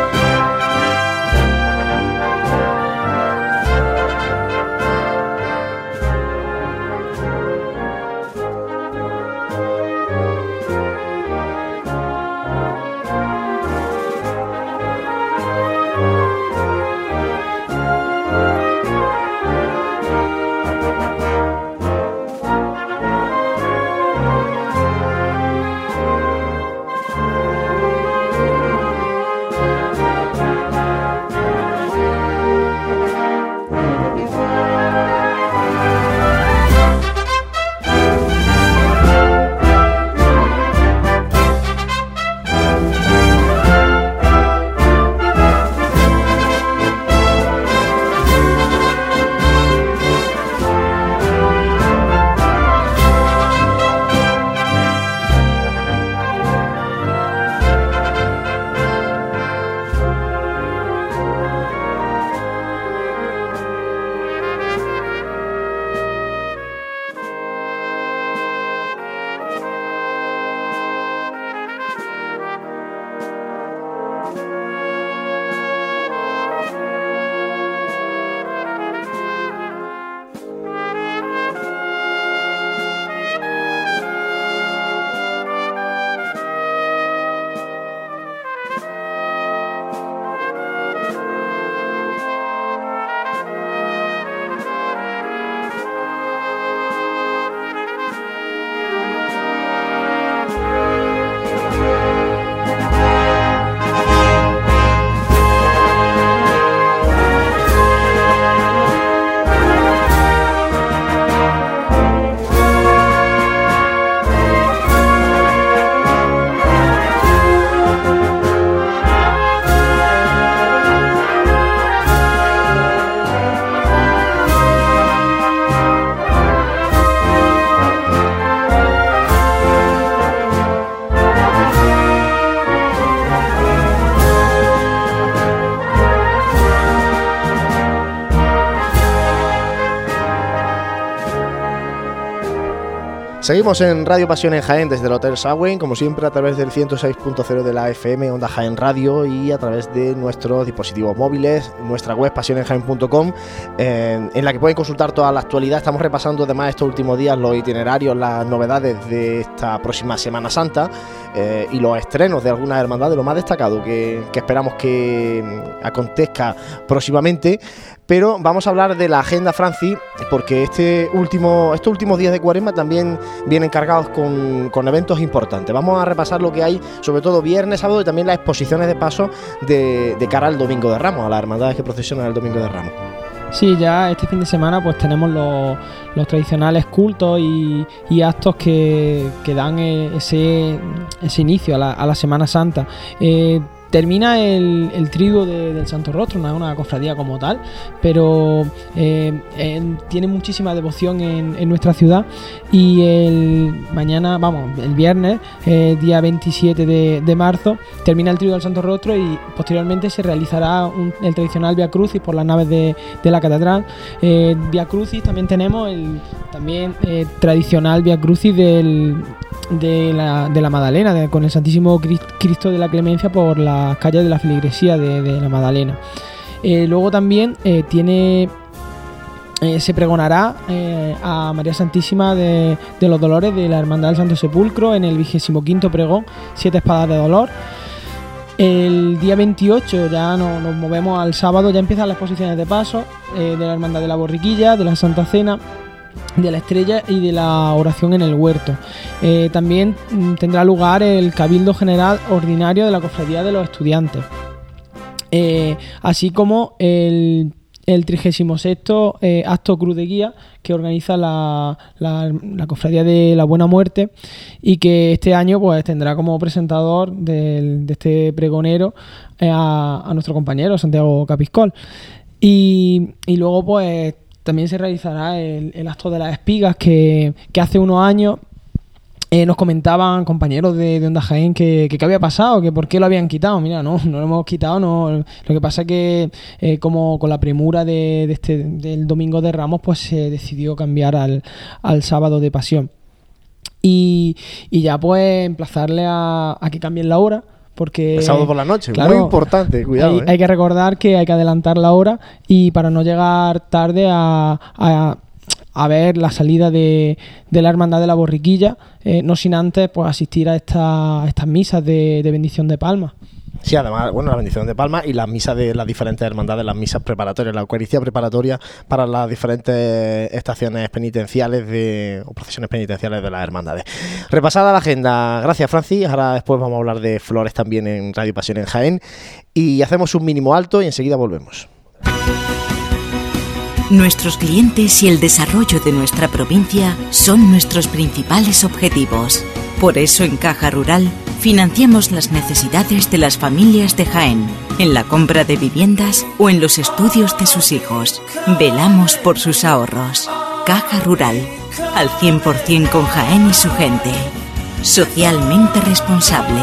Speaker 1: Seguimos en Radio Pasión en Jaén desde el Hotel Sagüen, como siempre a través del 106.0 de la FM Onda Jaén Radio y a través de nuestros dispositivos móviles, nuestra web pasionenjaén.com, en la que pueden consultar toda la actualidad. Estamos repasando además estos últimos días los itinerarios, las novedades de esta próxima Semana Santa eh, y los estrenos de algunas hermandades, lo más destacado que, que esperamos que mm, acontezca próximamente. Pero vamos a hablar de la agenda Franci, porque este último, estos últimos días de cuaresma también vienen cargados con, con eventos importantes. Vamos a repasar lo que hay, sobre todo viernes, sábado y también las exposiciones de paso de, cara al Domingo de Ramos, a las hermandades que procesionan el Domingo de Ramos.
Speaker 3: Sí, ya este fin de semana pues tenemos los, los tradicionales cultos y, y actos que, que dan eh, ese, ese inicio a la, a la Semana Santa. Eh, termina el, el triduo de- del Santo Rostro, no es una cofradía como tal, pero eh, en- tiene muchísima devoción en, nuestra ciudad y el mañana, vamos, el viernes, eh, día 27 de, marzo, termina el triduo del Santo Rostro y posteriormente se realizará el tradicional Via Crucis por las naves de, la catedral. Eh, Via Crucis también tenemos el también eh, tradicional Via Crucis de, la, de la Madalena, con el Santísimo Cris- Cristo de la Clemencia por las calles de la feligresía de, la Madalena. Eh, luego también eh, tiene eh, se pregonará a María Santísima de, los Dolores de la Hermandad del Santo Sepulcro en el 25 pregón, Siete Espadas de Dolor. El día 28 ya no- nos movemos al sábado, ya empiezan las exposiciones de paso de la Hermandad de la Borriquilla, de la Santa Cena, de la Estrella y de la oración en el huerto. Eh, también mm, tendrá lugar el Cabildo General Ordinario de la Cofradía de los Estudiantes. Eh, así como el, el 36 eh, acto Cruz de Guía que organiza la, la- Cofradía de la Buena Muerte y que este año pues tendrá como presentador de este pregonero eh, a, a nuestro compañero Santiago Capiscol. Y, y luego pues también se realizará el, acto de las espigas que, hace unos años eh, nos comentaban compañeros de, de Onda Jaén que, qué había pasado, que por qué lo habían quitado. Mira, no, no lo hemos quitado. Lo que pasa es que, eh, como con la premura de, de este, del Domingo de Ramos, pues se decidió cambiar al, al sábado de Pasión. Y, y ya pues emplazarle a, a que cambien la hora. Porque,
Speaker 1: El sábado por la noche, muy importante, cuidado,
Speaker 3: Hay,
Speaker 1: ¿eh?
Speaker 3: hay que recordar que hay que adelantar la hora y para no llegar tarde a, a- a ver la salida de, de la Hermandad de la Borriquilla, eh, no sin antes pues asistir a, esta- a estas misas de, de bendición de palma.
Speaker 1: Sí, además, bueno, la bendición de Palma y las misas de las diferentes hermandades, las misas preparatorias, la Eucaristía preparatoria para las diferentes estaciones penitenciales de, o procesiones penitenciales de las hermandades. Repasada la agenda, gracias Francis. Ahora después vamos a hablar de flores también en Radio Pasión en Jaén. Y hacemos un mínimo alto y enseguida volvemos.
Speaker 5: Nuestros clientes y el desarrollo de nuestra provincia son nuestros principales objetivos. Por eso en Caja Rural financiamos las necesidades de las familias de Jaén, en la compra de viviendas o en los estudios de sus hijos. Velamos por sus ahorros. Caja Rural, al 100% con Jaén y su gente. Socialmente responsable.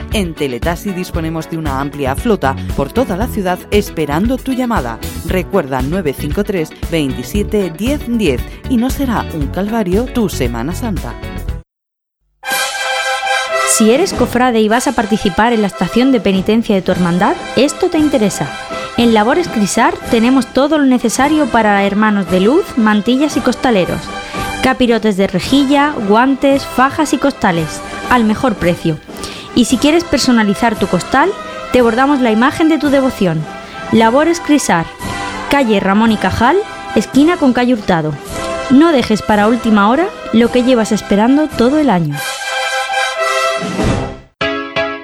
Speaker 8: En Teletaxi disponemos de una amplia flota por toda la ciudad esperando tu llamada. Recuerda 953 27 10 10 y no será un calvario tu Semana Santa.
Speaker 7: Si eres cofrade y vas a participar en la estación de penitencia de tu hermandad, esto te interesa. En Labores Crisar tenemos todo lo necesario para hermanos de luz, mantillas y costaleros. Capirotes de rejilla, guantes, fajas y costales, al mejor precio. Y si quieres personalizar tu costal, te bordamos la imagen de tu devoción. Labores Crisar, calle Ramón y Cajal, esquina con calle Hurtado. No dejes para última hora lo que llevas esperando todo el año.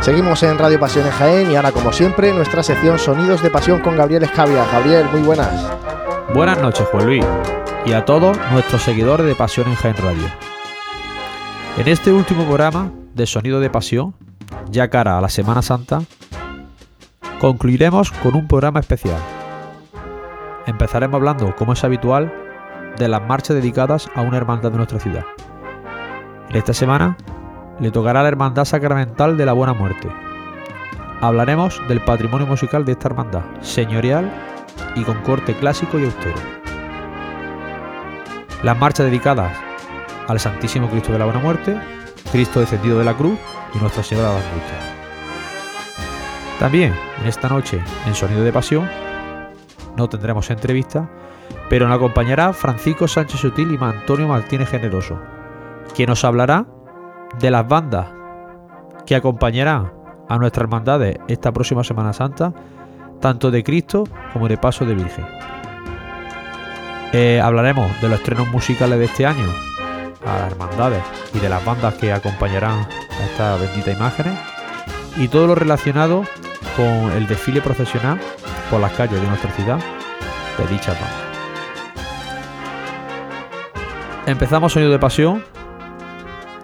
Speaker 1: Seguimos en Radio Pasiones Jaén y ahora, como siempre, nuestra sección Sonidos de Pasión con Gabriel Escavia. Gabriel, muy buenas.
Speaker 10: Buenas noches, Juan Luis, y a todos nuestros seguidores de Pasión en Jaén Radio. En este último programa de Sonido de Pasión, ya cara a la Semana Santa, concluiremos con un programa especial. Empezaremos hablando, como es habitual, de las marchas dedicadas a una hermandad de nuestra ciudad. Esta semana le tocará la Hermandad Sacramental de la Buena Muerte. Hablaremos del patrimonio musical de esta hermandad, señorial y con corte clásico y austero. Las marchas dedicadas al Santísimo Cristo de la Buena Muerte, Cristo descendido de la cruz y Nuestra Señora de. También en esta noche, en Sonido de Pasión, no tendremos entrevista, pero nos acompañará Francisco Sánchez Sutil y Antonio Martínez Generoso, quien nos hablará de las bandas que acompañarán a nuestras hermandades esta próxima Semana Santa, tanto de Cristo como de Paso de Virgen. Eh, hablaremos de los estrenos musicales de este año, a las hermandades y de las bandas que acompañarán a estas benditas imágenes, y todo lo relacionado con el desfile procesional por las calles de nuestra ciudad de dicha banda. Empezamos Sonido de Pasión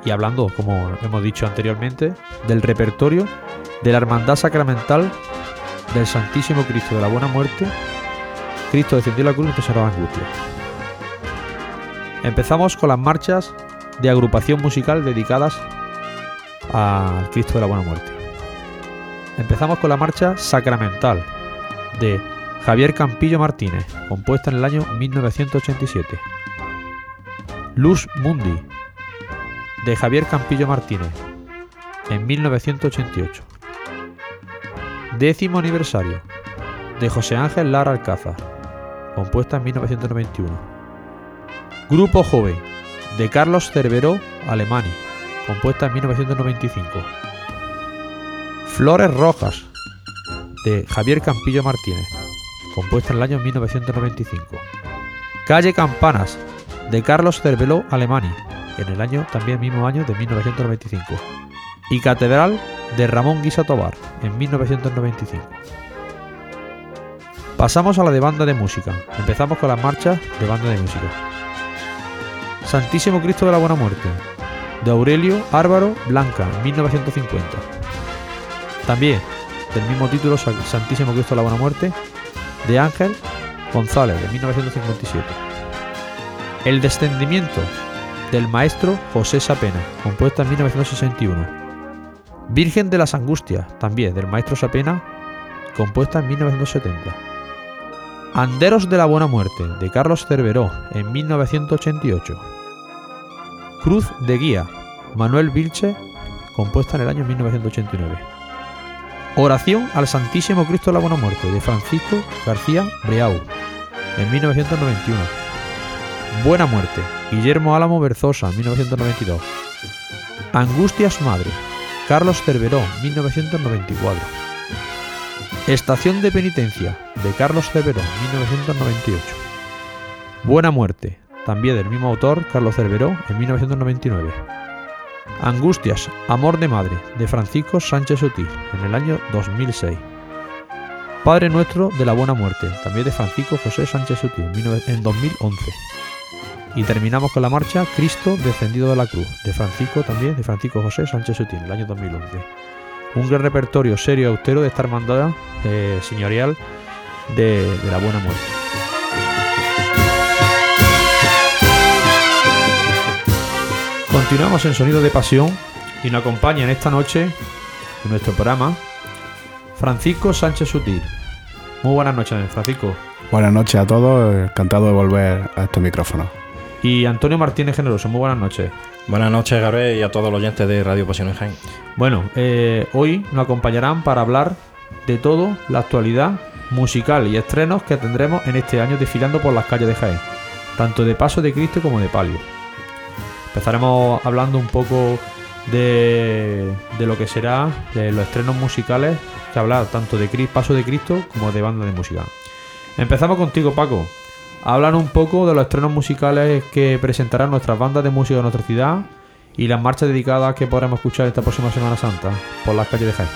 Speaker 10: y hablando, como hemos dicho anteriormente, del repertorio de la Hermandad Sacramental del Santísimo Cristo de la Buena Muerte, Cristo descendió la cruz y empezó la angustia. Empezamos con las marchas de agrupación musical dedicadas al Cristo de la Buena Muerte. Empezamos con la marcha Sacramental de Javier Campillo Martínez, compuesta en el año 1987. Luz Mundi, de Javier Campillo Martínez, en 1988. Décimo aniversario, de José Ángel Lara Alcázar, compuesta en 1991. Grupo Joven, de Carlos Cerveró Alemani, compuesta en 1995. Flores Rojas, de Javier Campillo Martínez, compuesta en el año 1995. Calle Campanas, de Carlos Cerveló Alemani, en el año también mismo año de 1995. Y Catedral de Ramón Guisa Tobar, en 1995. Pasamos a la de banda de música. Empezamos con las marchas de banda de música. Santísimo Cristo de la Buena Muerte, de Aurelio Álvaro Blanca, 1950. También, del mismo título, Santísimo Cristo de la Buena Muerte, de Ángel González, de 1957. El descendimiento del maestro José Sapena, compuesta en 1961. Virgen de las Angustias, también del maestro Sapena, compuesta en 1970. Anderos de la Buena Muerte, de Carlos Cerveró, en 1988. Cruz de Guía, Manuel Vilche, compuesta en el año 1989. Oración al Santísimo Cristo de la Buena Muerte, de Francisco García Breau, en 1991. Buena Muerte, Guillermo Álamo Berzosa, 1992. Angustias Madre, Carlos Cerveró, 1994. Estación de Penitencia, de Carlos Cerveró, 1998. Buena Muerte, también del mismo autor, Carlos Cerveró, en 1999. Angustias, Amor de Madre, de Francisco Sánchez Sutil, en el año 2006. Padre Nuestro de la Buena Muerte, también de Francisco José Sánchez Sutil, en 2011. Y terminamos con la marcha Cristo descendido de la cruz, de Francisco también, de Francisco José Sánchez Sutil, el año 2011. Un gran repertorio serio y austero de esta hermandad eh, señorial de la buena muerte. Continuamos en Sonido de Pasión y nos acompaña en esta noche en nuestro programa Francisco Sánchez Sutil. Muy buenas noches, Francisco.
Speaker 11: Buenas noches a todos, encantado de volver a este micrófono
Speaker 10: y Antonio Martínez Generoso. Muy buenas noches.
Speaker 12: Buenas noches, Gabriel, y a todos los oyentes de Radio Pasión en Jaén.
Speaker 10: Bueno, eh, hoy nos acompañarán para hablar de todo la actualidad musical y estrenos que tendremos en este año desfilando por las calles de Jaén, tanto de Paso de Cristo como de Palio. Empezaremos hablando un poco de, de lo que será los estrenos musicales que hablar tanto de Paso de Cristo como de banda de música. Empezamos contigo, Paco hablan un poco de los estrenos musicales que presentarán nuestras bandas de música de nuestra ciudad y las marchas dedicadas que podremos escuchar esta próxima Semana Santa por las calles de Jaén.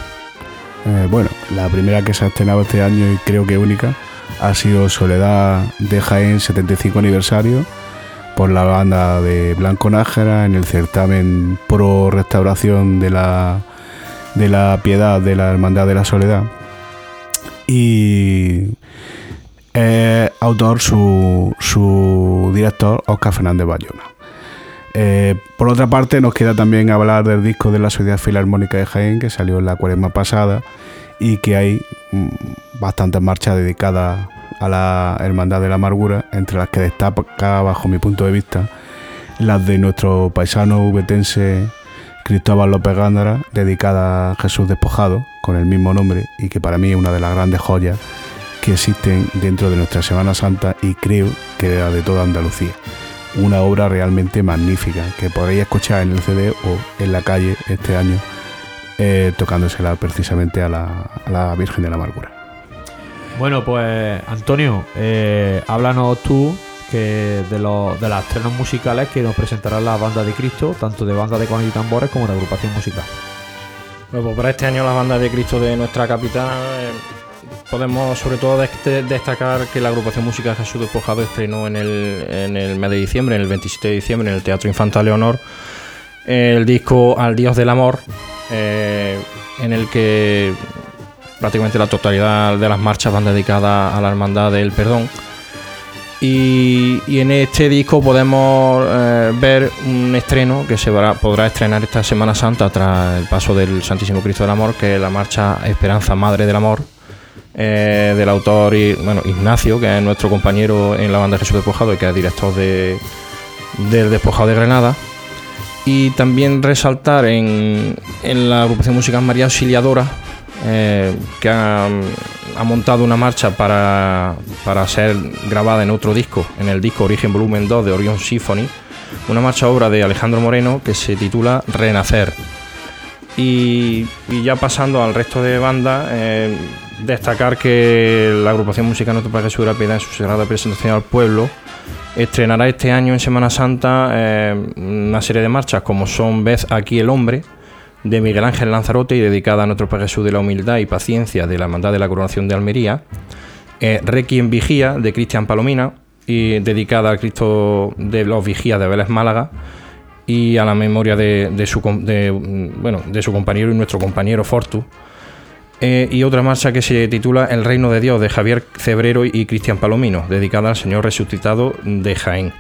Speaker 11: Eh, bueno, la primera que se ha estrenado este año y creo que única ha sido Soledad de Jaén 75 aniversario por la banda de Blanco Nájera en el certamen pro restauración de la, de la piedad de la Hermandad de la Soledad. Y autor su, su director Oscar Fernández Bayona. Eh, por otra parte, nos queda también hablar del disco de la Sociedad Filarmónica de Jaén, que salió en la cuaresma pasada y que hay mm, bastantes marchas dedicadas a la Hermandad de la Amargura, entre las que destaca, bajo mi punto de vista, las de nuestro paisano ubetense Cristóbal López Gándara, dedicada a Jesús Despojado, con el mismo nombre, y que para mí es una de las grandes joyas que existen dentro de nuestra Semana Santa y creo que de toda Andalucía. Una obra realmente magnífica que podréis escuchar en el CD o en la calle este año eh, tocándosela precisamente a la, Virgen de la Amargura.
Speaker 10: Bueno, pues Antonio, eh, háblanos tú que de, los, de las estrenos musicales que nos presentarán la banda de Cristo, tanto de banda de cones y tambores como de agrupación musical.
Speaker 12: Bueno, pues para este año la banda de Cristo de nuestra capital eh, podemos sobre todo destacar que la agrupación Música Jesús Despojado estrenó en el, en el mes de diciembre, en el 27 de diciembre, en el Teatro Infanta Leonor, el disco Al Dios del Amor, eh, en el que prácticamente la totalidad de las marchas van dedicadas a la Hermandad del Perdón. Y, en este disco podemos eh, ver un estreno que se podrá estrenar esta Semana Santa tras el paso del Santísimo Cristo del Amor, que es la marcha Esperanza Madre del Amor, eh, del autor bueno, Ignacio, que es nuestro compañero en la banda Jesús Despojado y que es director de, del Despojado de Granada. Y también resaltar en, en la agrupación musical María Auxiliadora, eh, que ha, montado una marcha para, para, ser grabada en otro disco, en el disco Origen Volumen 2 de Orion Symphony, una marcha obra de Alejandro Moreno que se titula Renacer. Y, ya pasando al resto de bandas, eh, destacar que la agrupación musical Nuestro Padre Jesús de en su sagrada presentación al pueblo estrenará este año en Semana Santa eh, una serie de marchas como son Vez aquí el hombre de Miguel Ángel Lanzarote y dedicada a nuestro Padre Jesús de la humildad y paciencia de la Hermandad de la Coronación de Almería, eh, Requiem Vigía de Cristian Palomina y dedicada al Cristo de los Vigías de Vélez Málaga y a la memoria de, su, mm, bueno, de su compañero y nuestro compañero Fortu. Eh, y otra marcha que se titula El Reino de Dios de Javier Cebrero y Cristian Palomino, dedicada al Señor resucitado de Jaén.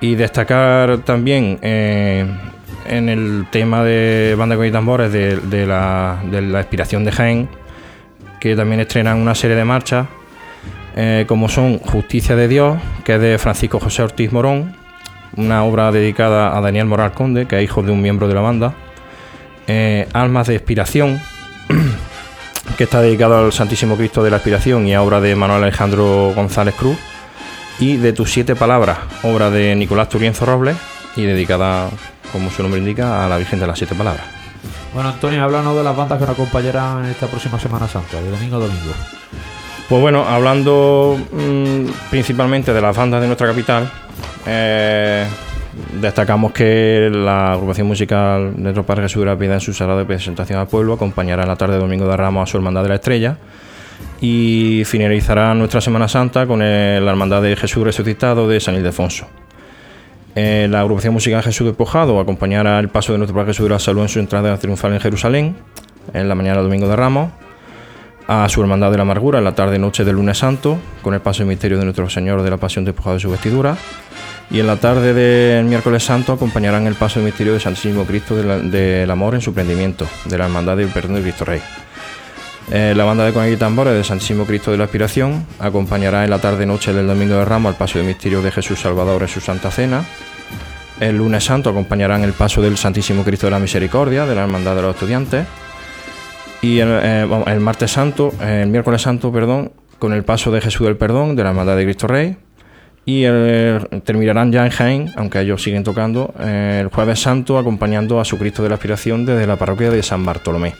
Speaker 12: Y destacar también eh, en el tema de banda con y tambores de, la, de la inspiración de Jaén, que también estrenan una serie de marchas, eh, como son Justicia de Dios, que es de Francisco José Ortiz Morón, una obra dedicada a Daniel Moral Conde, que es hijo de un miembro de la banda. Eh, Almas de Expiración, (clears throat) que está dedicado al Santísimo Cristo de la Expiración y a obra de Manuel Alejandro González Cruz. Y de tus siete palabras, obra de Nicolás Turienzo Robles y dedicada, como su nombre indica, a la Virgen de las Siete Palabras.
Speaker 10: Bueno, Antonio, háblanos de las bandas que nos acompañarán en esta próxima Semana Santa, de domingo a domingo.
Speaker 12: Pues bueno, hablando mm, principalmente de las bandas de nuestra capital, eh, destacamos que la agrupación musical de nuestro Padre Jesús de la Piedad en su sala de presentación al pueblo acompañará en la tarde de domingo de Ramos a su Hermandad de la Estrella y finalizará nuestra Semana Santa con el- la Hermandad de Jesús Resucitado de San Ildefonso. Eh, la agrupación musical Jesús Despojado acompañará el paso de nuestro Padre Jesús de la Salud en su entrada triunfal en Jerusalén en la mañana domingo de Ramos a su Hermandad de la Amargura en la tarde noche del lunes santo, con el paso y misterio de nuestro Señor de la Pasión despojado de su vestidura. Y en la tarde del miércoles santo acompañarán el paso y misterio del Santísimo Cristo de del Amor en su prendimiento, de la Hermandad del Perdón de Cristo Rey. Eh, la banda de Conejo y Tambores del Santísimo Cristo de la Aspiración acompañará en la tarde noche del Domingo de Ramos al paso y misterio de Jesús Salvador en su Santa Cena. El lunes santo acompañarán el paso del Santísimo Cristo de la Misericordia de la Hermandad de los Estudiantes. Y el, eh, martes santo, eh, el miércoles santo, perdón, con el paso de Jesús del Perdón de la Hermandad de Cristo Rey. Y terminarán ya en Jaén, aunque ellos siguen tocando, el jueves santo acompañando a su Cristo de la Aspiración desde la parroquia de San Bartolomé.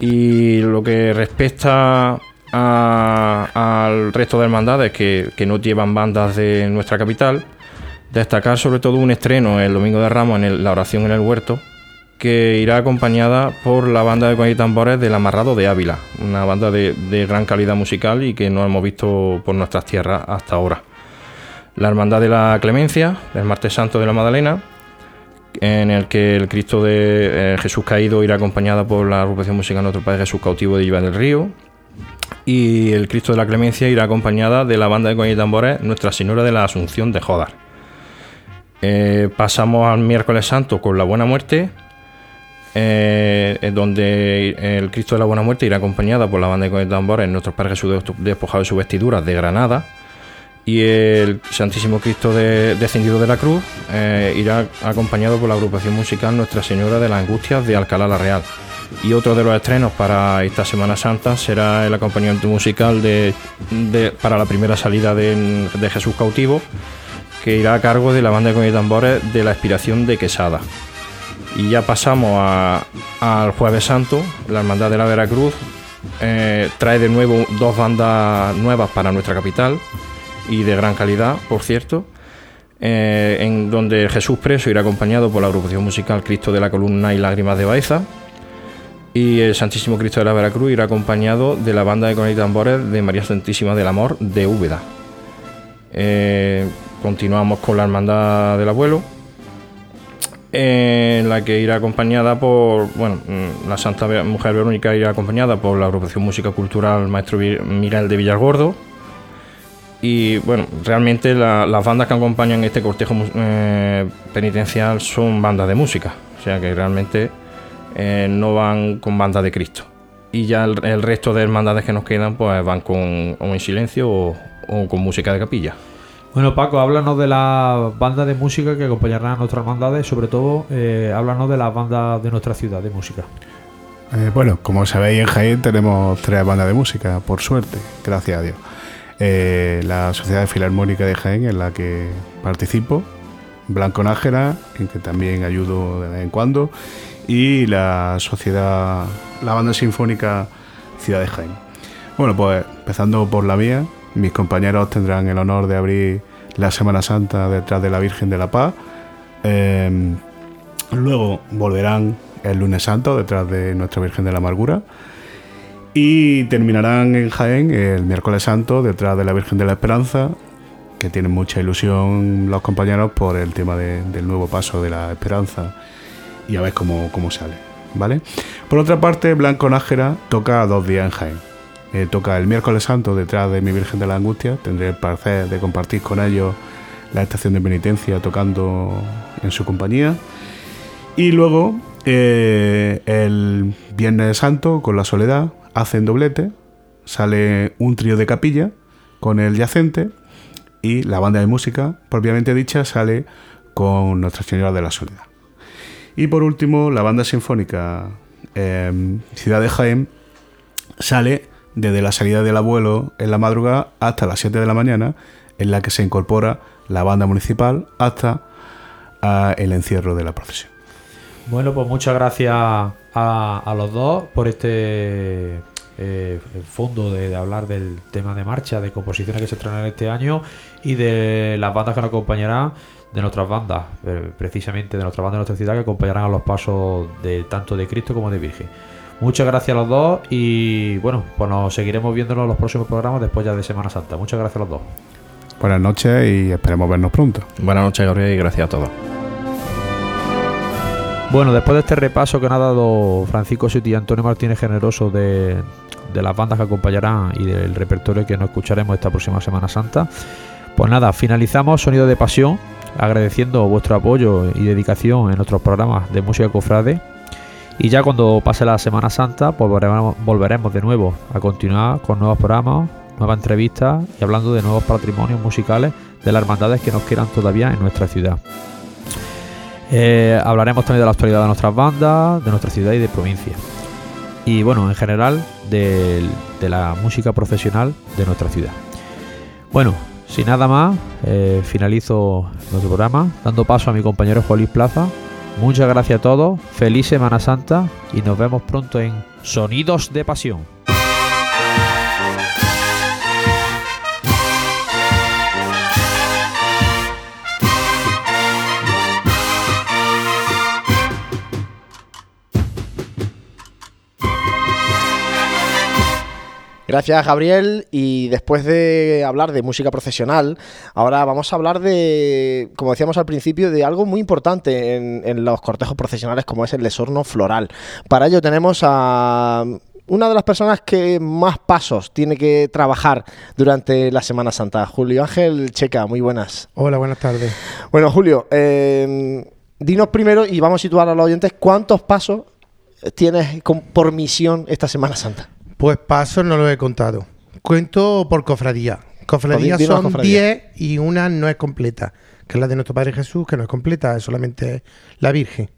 Speaker 12: Y lo que respecta al resto de hermandades que, no llevan bandas de nuestra capital, destacar sobre todo un estreno el Domingo de Ramos en la oración en el huerto, que irá acompañada por la banda de cones y tambores del Amarrado de Ávila, una banda de, gran calidad musical y que no hemos visto por nuestras tierras hasta ahora. La Hermandad de la Clemencia, el Martes Santo de la Magdalena, en el que el Cristo de eh, Jesús Caído irá acompañada por la agrupación musical Nuestro Padre Jesús Cautivo de Iba del Río, y el Cristo de la Clemencia irá acompañada de la banda de cones y tambores Nuestra Señora de la Asunción de Jodar. Eh, pasamos al miércoles santo con la Buena Muerte, eh, donde el Cristo de la Buena Muerte irá acompañada por la banda de cones y tambores Nuestro Padre Jesús despojado de su vestidura de Granada y el Santísimo Cristo de- descendido de la cruz eh, irá acompañado por la agrupación musical Nuestra Señora de las Angustias de Alcalá la Real. Y otro de los estrenos para esta Semana Santa será el acompañamiento musical de, para la primera salida de, Jesús Cautivo, que irá a cargo de la banda y tambores de la Expiración de Quesada. Y ya pasamos al Jueves Santo, la Hermandad de la Veracruz eh, trae de nuevo dos bandas nuevas para nuestra capital y de gran calidad, por cierto, eh, en donde Jesús Preso irá acompañado por la agrupación musical Cristo de la Columna y Lágrimas de Baeza y el Santísimo Cristo de la Veracruz irá acompañado de la banda de cones y de María Santísima del Amor de Úbeda. Eh, continuamos con la Hermandad del Abuelo, en la que irá acompañada por, bueno, mm, la Santa Mujer Verónica irá acompañada por la agrupación música cultural Maestro Miguel de Villargordo. Y bueno, realmente la- las bandas que acompañan este cortejo eh, penitencial son bandas de música, o sea que realmente eh, no van con bandas de Cristo. Y ya el, el resto de hermandades que nos quedan pues van con o en silencio o, o con música de capilla.
Speaker 10: Bueno, Paco, háblanos de las bandas de música que acompañarán a nuestras hermandades, sobre todo eh, háblanos de las bandas de nuestra ciudad de música.
Speaker 11: Eh, bueno, como sabéis en Jaén tenemos tres bandas de música, por suerte, gracias a Dios. Eh, la Sociedad Filarmónica de Jaén, en la que participo, Blanco Nájera, en que también ayudo de vez en cuando, y la Sociedad, la Banda Sinfónica Ciudad de Jaén. Bueno, pues empezando por la mía, mis compañeros tendrán el honor de abrir la Semana Santa detrás de la Virgen de la Paz. Eh, Luego volverán el lunes santo detrás de Nuestra Virgen de la Amargura. Y terminarán en Jaén el miércoles santo detrás de la Virgen de la Esperanza. que tienen mucha ilusión los compañeros por el tema de- del nuevo paso de la esperanza y a ver cómo, cómo sale, ¿vale? Por otra parte, Blanco Nájera toca dos días en Jaén. Eh, toca el miércoles santo detrás de mi Virgen de la Angustia. Tendré el placer de compartir con ellos la estación de penitencia tocando en su compañía. Y luego, eh, el Viernes Santo, con la Soledad, hacen doblete. Sale un trío de capilla con el yacente. Y la banda de música, propiamente dicha, sale con Nuestra Señora de la Soledad. Y por último, la banda sinfónica eh, Ciudad de Jaén sale desde la salida del abuelo en la madrugada hasta las 7 de la mañana, en la que se incorpora la banda municipal hasta ah, el encierro de la procesión.
Speaker 10: Bueno, pues muchas gracias a, a los dos por este eh, fondo de, de hablar del tema de marcha, de composiciones que se estrenarán este año y de las bandas que nos acompañarán, de nuestras bandas, eh, precisamente de nuestras bandas de nuestra ciudad que acompañarán a los pasos de tanto de Cristo como de Virgen. Muchas gracias a los dos y bueno, pues nos seguiremos viéndonos en los próximos programas después ya de Semana Santa. Muchas gracias a los dos.
Speaker 11: Buenas noches y esperemos vernos pronto.
Speaker 12: Buenas noches, Gabriel, y gracias a todos.
Speaker 10: Bueno, después de este repaso que nos ha dado Francisco Siti y Antonio Martínez Generoso de, las bandas que acompañarán y del repertorio que nos escucharemos esta próxima Semana Santa, pues nada, finalizamos Sonido de Pasión, agradeciendo vuestro apoyo y dedicación en nuestros programas de música cofrade. Y ya cuando pase la Semana Santa, pues volveremos, de nuevo a continuar con nuevos programas, nuevas entrevistas y hablando de nuevos patrimonios musicales de las hermandades que nos quieran todavía en nuestra ciudad. Eh, hablaremos también de la actualidad de nuestras bandas, de nuestra ciudad y de provincia. Y bueno, en general de, la música profesional de nuestra ciudad. Bueno, sin nada más, eh, finalizo nuestro programa dando paso a mi compañero Juan Plaza. Muchas gracias a todos, feliz Semana Santa y nos vemos pronto en Sonidos de Pasión.
Speaker 1: Gracias, Gabriel. Y después de hablar de música profesional, ahora vamos a hablar de, como decíamos al principio, de algo muy importante en, en los cortejos profesionales, como es el desorno floral. Para ello tenemos a una de las personas que más pasos tiene que trabajar durante la Semana Santa, Julio Ángel Checa. Muy buenas.
Speaker 13: Hola, buenas tardes.
Speaker 1: Bueno, Julio, eh, dinos primero y vamos a situar a los oyentes cuántos pasos tienes por misión esta Semana Santa.
Speaker 13: Pues pasos no lo he contado. Cuento por cofradía. Cofradías son
Speaker 1: cofradía.
Speaker 13: 10 y una no es completa, que es la de nuestro Padre Jesús, que no es completa, es solamente la Virgen.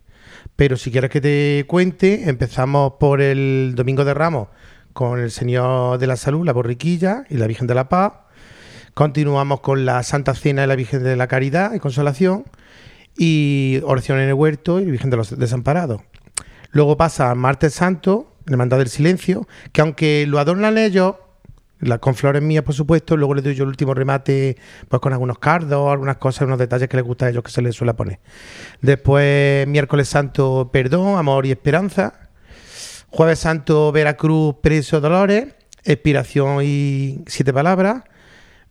Speaker 13: Pero si quieres que te cuente, empezamos por el Domingo de Ramos con el Señor de la Salud, la Borriquilla y la Virgen de la Paz. Continuamos con la Santa Cena de la Virgen de la Caridad y Consolación y oración en el huerto y Virgen de los Desamparados. Luego pasa Martes Santo, Hermandad del Silencio, que aunque lo adornan ellos, la- con flores mías, por supuesto, luego les doy yo el último remate pues con algunos cardos, algunas cosas, unos detalles que les gusta a ellos que se les suele poner. Después, miércoles santo, perdón, amor y esperanza. Jueves santo, Veracruz, preso, dolores, expiración y siete palabras.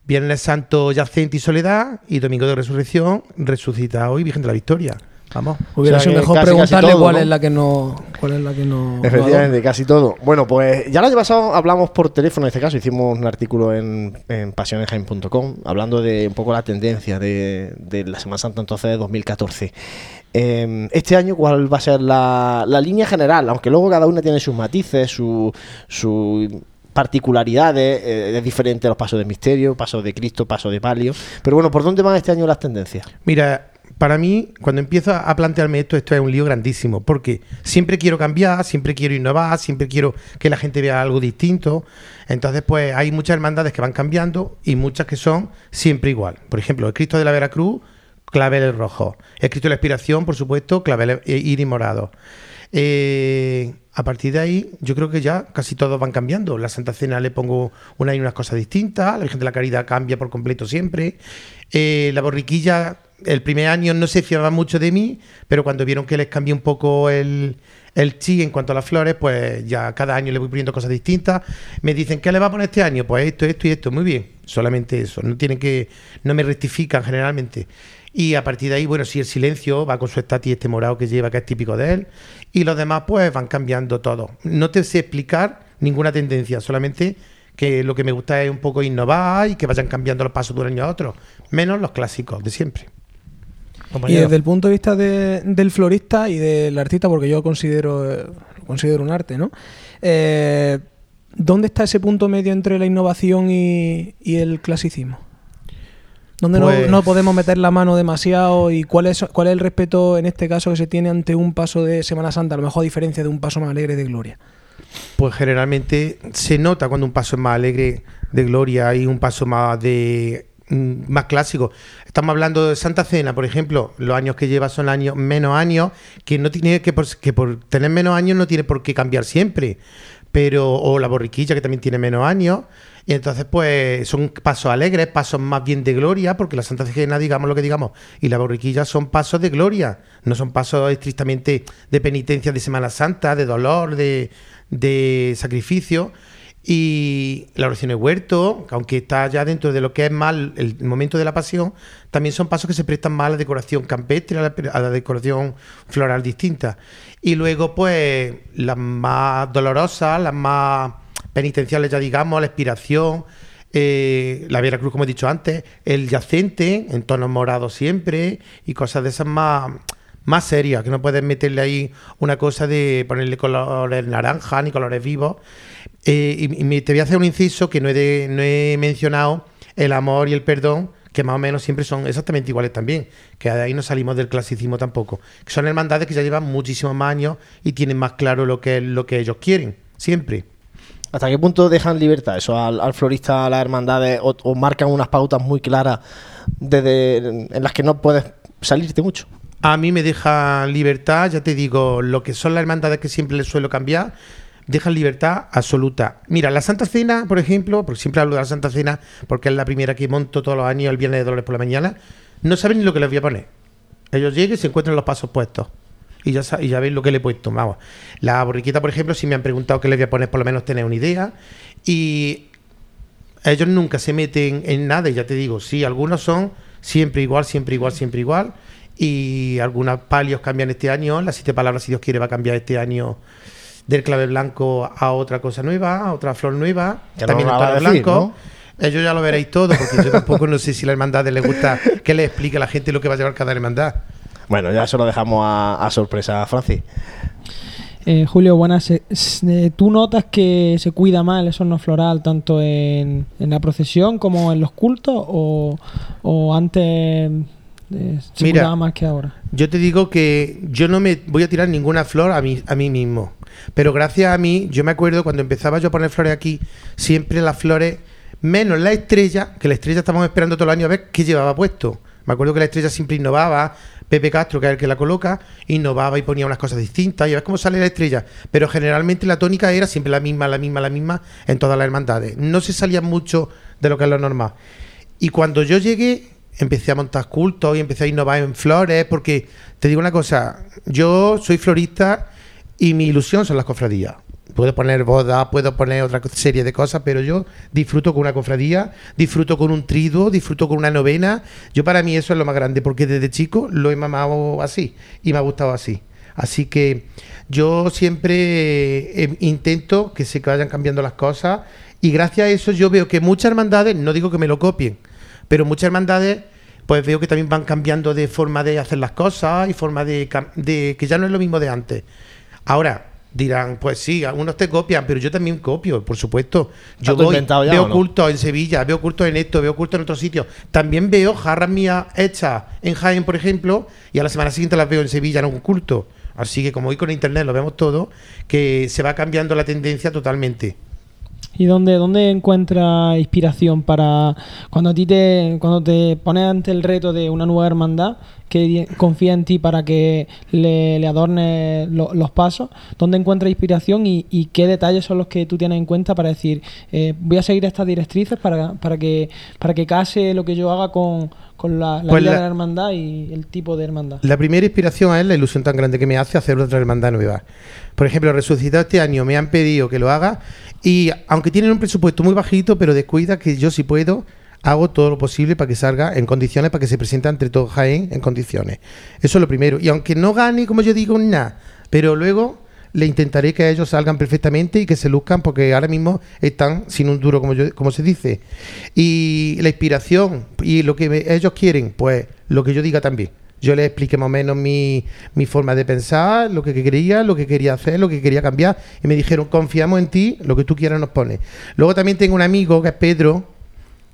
Speaker 13: Viernes santo, yacente y soledad. Y domingo de resurrección, resucitado y Virgen de la Victoria. Vamos.
Speaker 2: Hubiera
Speaker 1: O sea
Speaker 2: sido mejor
Speaker 1: casi, casi
Speaker 2: preguntarle
Speaker 1: todo,
Speaker 2: cuál
Speaker 1: ¿no?
Speaker 2: es la que no. Cuál es la que no. no
Speaker 1: Efectivamente, casi todo. Bueno, pues ya el año pasado hablamos por teléfono, en este caso hicimos un artículo en, en pasionesjaime.com hablando de un poco la tendencia de, de la Semana Santa entonces de 2014. Eh, este año, ¿cuál va a ser la, la línea general? Aunque luego cada una tiene sus matices, su, su particularidades, eh, es diferente los pasos de misterio, pasos de Cristo, pasos de palio. Pero bueno, ¿por dónde van este año las tendencias?
Speaker 13: Mira, para mí, cuando empiezo a plantearme esto, esto es un lío grandísimo, porque siempre quiero cambiar, siempre quiero innovar, siempre quiero que la gente vea algo distinto. Entonces, pues hay muchas hermandades que van cambiando y muchas que son siempre igual. Por ejemplo, el Cristo de la Veracruz, claveles rojos. El Cristo de la Expiración, por supuesto, claveles iris morado. Eh, a partir de ahí, yo creo que ya casi todos van cambiando. La Santa Cena le pongo una y unas cosas distintas. La Virgen de la Caridad cambia por completo siempre. Eh, la borriquilla el primer año no se fiaban mucho de mí, pero cuando vieron que les cambié un poco el, el chi en cuanto a las flores, pues ya cada año le voy poniendo cosas distintas. Me dicen, ¿qué le va a poner este año? Pues esto, esto y esto. Muy bien, solamente eso. No tienen que, no me rectifican generalmente. Y a partir de ahí, bueno, sí, el silencio va con su estatis este morado que lleva, que es típico de él. Y los demás, pues van cambiando todo. No te sé explicar ninguna tendencia, solamente que lo que me gusta es un poco innovar y que vayan cambiando los pasos de un año a otro. Menos los clásicos de siempre.
Speaker 2: Y desde el punto de vista de- del florista y del artista, porque yo considero, eh, lo considero un arte, ¿no? Eh, ¿Dónde está ese punto medio entre la innovación y, y el clasicismo? ¿Dónde
Speaker 13: Pues-
Speaker 2: no, no podemos meter la mano demasiado y cuál es, cuál es el respeto en este caso que se tiene ante un paso de Semana Santa, a lo mejor a diferencia de un paso más alegre de Gloria?
Speaker 13: Pues generalmente se nota cuando un paso es más alegre de gloria y un paso más de mm, más clásico. Estamos hablando de Santa Cena, por ejemplo, los años que lleva son años menos años, que no tiene que por, que por tener menos años no tiene por qué cambiar siempre. Pero o la borriquilla que también tiene menos años y entonces pues son pasos alegres, pasos más bien de gloria, porque la Santa Cena, digamos lo que digamos, y la borriquilla son pasos de gloria, no son pasos estrictamente de penitencia de Semana Santa, de dolor, de, de sacrificio. Y la oración de huerto, que aunque está ya dentro de lo que es más el momento de la pasión, también son pasos que se prestan más a la decoración campestre, a la, a la decoración floral distinta. Y luego, pues, las más dolorosas, las más penitenciales, ya digamos, la expiración, eh, la Vera Cruz, como he dicho antes, el yacente, en tonos morados siempre, y cosas de esas más, más serias, que no puedes meterle ahí una cosa de ponerle colores naranja ni colores vivos. Eh, y y me- te voy a hacer un inciso que no he, de- no he mencionado, el amor y el perdón, que más o menos siempre son exactamente iguales también, que de ahí no salimos del clasicismo tampoco, que son hermandades que ya llevan muchísimos más años y tienen más claro lo que lo que ellos quieren, siempre.
Speaker 1: ¿Hasta qué punto dejan libertad eso al, al florista, a las hermandades, o, o marcan unas pautas muy claras desde, en las que no puedes salirte mucho?
Speaker 13: A mí me deja libertad, ya te digo, lo que son las hermandades que siempre les suelo cambiar, dejan libertad absoluta. Mira, la Santa Cena, por ejemplo, porque siempre hablo de la Santa Cena porque es la primera que monto todos los años el Viernes de Dolores por la mañana, no saben ni lo que les voy a poner. Ellos llegan y se encuentran los pasos puestos. Y ya, y ya veis lo que le he puesto. Vamos. La borriquita, por ejemplo, si me han preguntado qué les voy a poner, por lo menos tener una idea. Y ellos nunca se meten en nada, y ya te digo, sí, algunos son siempre igual, siempre igual, siempre igual. Y algunos palios cambian este año. Las siete palabras, si Dios quiere, va a cambiar este año del clave blanco a otra cosa nueva, a otra flor nueva.
Speaker 1: Que no
Speaker 13: también
Speaker 1: a
Speaker 13: tono
Speaker 1: decir,
Speaker 13: blanco. Ellos ya lo veréis todo, porque yo tampoco no sé si la hermandad les gusta que le explique a la gente lo que va a llevar cada hermandad.
Speaker 1: Bueno, ya eso lo dejamos a, a sorpresa, Francis.
Speaker 3: Eh, Julio, buenas. Eh, eh, ¿Tú notas que se cuida más el esorno floral tanto en, en la procesión como en los cultos? ¿O, o antes eh, se
Speaker 13: Mira,
Speaker 3: cuidaba más que ahora?
Speaker 13: Yo te digo que yo no me voy a tirar ninguna flor a mí, a mí mismo. Pero gracias a mí, yo me acuerdo cuando empezaba yo a poner flores aquí, siempre las flores, menos la estrella, que la estrella estábamos esperando todo el año a ver qué llevaba puesto. Me acuerdo que la estrella siempre innovaba, Pepe Castro, que es el que la coloca, innovaba y ponía unas cosas distintas, y ves cómo sale la estrella. Pero generalmente la tónica era siempre la misma, la misma, la misma en todas las hermandades. No se salía mucho de lo que es lo normal. Y cuando yo llegué, empecé a montar cultos y empecé a innovar en flores, porque te digo una cosa, yo soy florista y mi ilusión son las cofradías. Puedo poner bodas, puedo poner otra serie de cosas, pero yo disfruto con una cofradía, disfruto con un triduo, disfruto con una novena. Yo para mí eso es lo más grande, porque desde chico lo he mamado así y me ha gustado así. Así que yo siempre eh, intento que se vayan cambiando las cosas y gracias a eso yo veo que muchas hermandades, no digo que me lo copien, pero muchas hermandades pues veo que también van cambiando de forma de hacer las cosas y forma de, de que ya no es lo mismo de antes. Ahora dirán, pues sí, algunos te copian, pero yo también copio, por supuesto. Yo
Speaker 1: ¿Está todo
Speaker 13: voy,
Speaker 1: ya
Speaker 13: veo
Speaker 1: no?
Speaker 13: cultos en Sevilla, veo cultos en esto, veo cultos en otros sitios. También veo jarras mías hechas en Jaén, por ejemplo, y a la semana siguiente las veo en Sevilla en un culto. Así que como hoy con internet lo vemos todo, que se va cambiando la tendencia totalmente.
Speaker 3: ¿Y dónde, dónde encuentras inspiración para cuando a ti te, cuando te pones ante el reto de una nueva hermandad que confía en ti para que le, le adornes lo- los pasos? ¿Dónde encuentras inspiración y, y qué detalles son los que tú tienes en cuenta para decir eh, voy a seguir estas directrices para, para que para que case lo que yo haga con, con la, la
Speaker 13: Pues
Speaker 3: vida
Speaker 13: la-
Speaker 3: de la hermandad y el tipo de hermandad?
Speaker 13: La primera inspiración es la ilusión tan grande que me hace hacer otra hermandad nueva. Por ejemplo, resucitado este año me han pedido que lo haga y aunque tienen un presupuesto muy bajito, pero descuida que yo si puedo hago todo lo posible para que salga en condiciones, para que se presente entre todos Jaén en condiciones. Eso es lo primero. Y aunque no gane, como yo digo, nada, pero luego le intentaré que ellos salgan perfectamente y que se luzcan porque ahora mismo están sin un duro, como, yo, como se dice. Y la inspiración y lo que ellos quieren, pues lo que yo diga también. Yo les expliqué más o menos mi, mi forma de pensar, lo que quería, lo que quería hacer, lo que quería cambiar. Y me dijeron, confiamos en ti, lo que tú quieras nos pones. Luego también tengo un amigo que es Pedro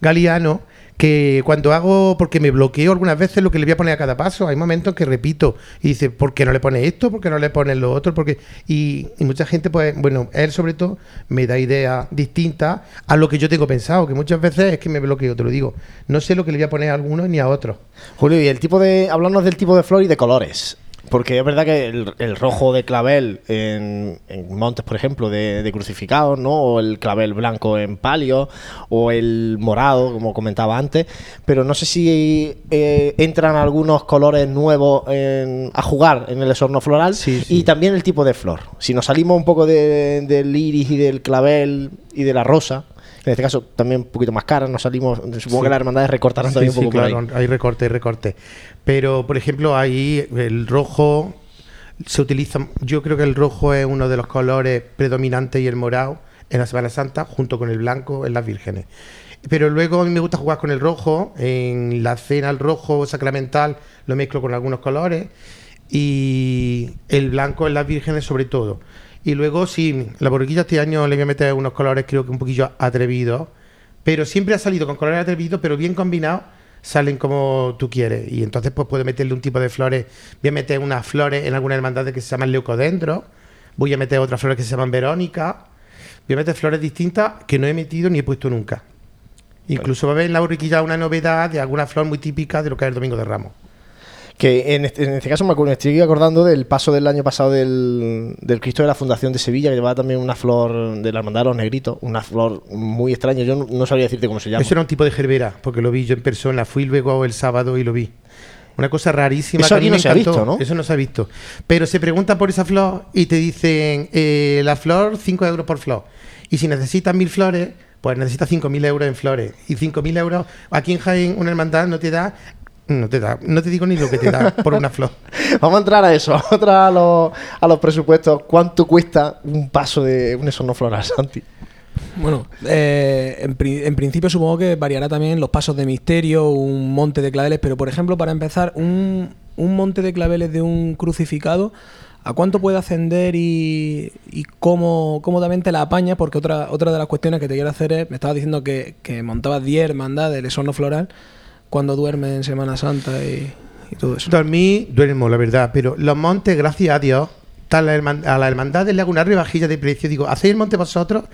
Speaker 13: Galeano, que cuando hago, porque me bloqueo algunas veces lo que le voy a poner a cada paso, hay momentos que repito y dice, ¿por qué no le pones esto? ¿Por qué no le pones lo otro? Porque y, y mucha gente, pues, bueno, él sobre todo me da ideas distintas a lo que yo tengo pensado, que muchas veces es que me bloqueo, te lo digo. No sé lo que le voy a poner a algunos ni a otros.
Speaker 1: Julio, y el tipo de. Hablarnos del tipo de flor y de colores. Porque es verdad que el, el rojo de clavel en, en montes, por ejemplo, de, de crucificados, ¿no? O el clavel blanco en palio, o el morado, como comentaba antes. Pero no sé si eh, entran algunos colores nuevos en- a jugar en el esorno floral. Y también el tipo de flor. Si nos salimos un poco de- del iris y del clavel y de la rosa. En este caso también un poquito más cara, nos salimos, supongo
Speaker 13: Sí.
Speaker 1: que las hermandades recortarán
Speaker 13: Sí,
Speaker 1: también
Speaker 13: sí,
Speaker 1: un poco
Speaker 13: claro,
Speaker 1: ahí.
Speaker 13: hay recorte, hay recorte. Pero, por ejemplo, ahí el rojo se utiliza, yo creo que el rojo es uno de los colores predominantes y el morado en la Semana Santa, junto con el blanco en las vírgenes. Pero luego a mí me gusta jugar con el rojo, en la cena el rojo sacramental lo mezclo con algunos colores y el blanco en las vírgenes sobre todo. Y luego sí, la borriquilla este año le voy a meter unos colores creo que un poquillo atrevidos, pero siempre ha salido con colores atrevidos, pero bien combinados, salen como tú quieres. Y entonces pues puedo meterle un tipo de flores, voy a meter unas flores en algunas hermandades que se llaman leucodendros, voy a meter otras flores que se llaman verónica, voy a meter flores distintas que no he metido ni he puesto nunca. Incluso va a haber en la borriquilla una novedad de alguna flor muy típica de lo que es el Domingo de Ramos.
Speaker 1: Que en este, en este caso me, acu- me estoy acordando del paso del año pasado del, del Cristo de la Fundación de Sevilla, que llevaba también una flor de la Hermandad de los Negritos, una flor muy extraña. Yo no, no sabría decirte cómo se llama.
Speaker 13: Eso era un tipo de gerbera, porque lo vi yo en persona. Fui luego el sábado y lo vi. Una cosa rarísima.
Speaker 1: Eso
Speaker 13: que a
Speaker 1: aquí
Speaker 13: mí
Speaker 1: no
Speaker 13: me
Speaker 1: se ha visto, ¿no?
Speaker 13: Eso no se ha visto. Pero se pregunta por esa flor y te dicen, eh, la flor, 5 euros por flor. Y si necesitas mil flores, pues necesitas 5.000 euros en flores. Y 5.000 euros, aquí en Jaén, una hermandad no te da... No te da, no te digo ni lo que te da por una flor. (laughs)
Speaker 1: Vamos a entrar a eso, (laughs) vamos a entrar a los, a los presupuestos. ¿Cuánto cuesta un paso de un esorno floral, Santi?
Speaker 2: Bueno, eh, en, pri- en principio supongo que variará también los pasos de misterio, un monte de claveles, pero por ejemplo, para empezar, un, un monte de claveles de un crucificado, ¿a cuánto puede ascender y, y cómo cómodamente la apaña? Porque otra, otra de las cuestiones que te quiero hacer es, me estabas diciendo que, que montabas 10 hermandades del esorno floral cuando duermes en Semana Santa y, y todo eso.
Speaker 13: Dormí, duermo, la verdad, pero los montes, gracias a Dios, a la hermandad le hago una rebajilla de precio. Digo, hacéis el monte vosotros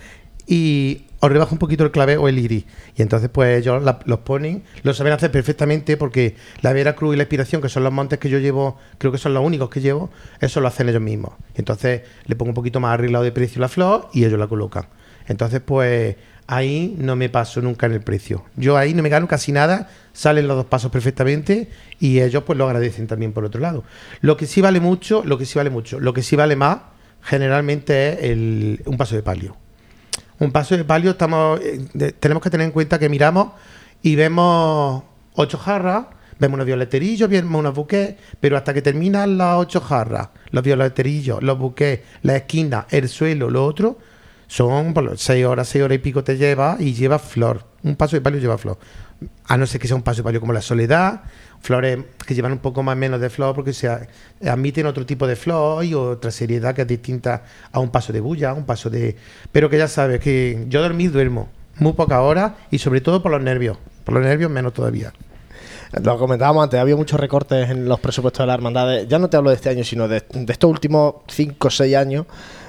Speaker 13: y os rebajo un poquito el clave o el iris. Y entonces, pues ellos la- los ponen, lo saben hacer perfectamente porque la Veracruz y la Inspiración, que son los montes que yo llevo, creo que son los únicos que llevo, eso lo hacen ellos mismos. Entonces, le pongo un poquito más arreglado de precio la flor y ellos la colocan. Entonces, pues ahí no me paso nunca en el precio. Yo ahí no me gano casi nada, salen los dos pasos perfectamente y ellos pues lo agradecen también por otro lado. Lo que sí vale mucho, lo que sí vale mucho, lo que sí vale más generalmente es el, un paso de palio. Un paso de palio estamos eh, tenemos que tener en cuenta que miramos y vemos ocho jarras, vemos unos violeterillos, vemos unos buquets, pero hasta que terminan las ocho jarras, los violeterillos, los buquets, la esquina, el suelo, lo otro, son por seis horas, seis horas y pico te lleva y lleva flor. Un paso de palio lleva flor. A no ser que sea un paso de palio como la soledad, flores que llevan un poco más menos de flor porque se admiten otro tipo de flor y otra seriedad que es distinta a un paso de bulla, un paso de... Pero que ya sabes que yo dormir duermo muy pocas horas y sobre todo por los nervios. Por los nervios menos todavía.
Speaker 1: Lo comentábamos antes, había muchos recortes en los presupuestos de las hermandades. Ya no te hablo de este año, sino de, de estos últimos 5 o 6 años.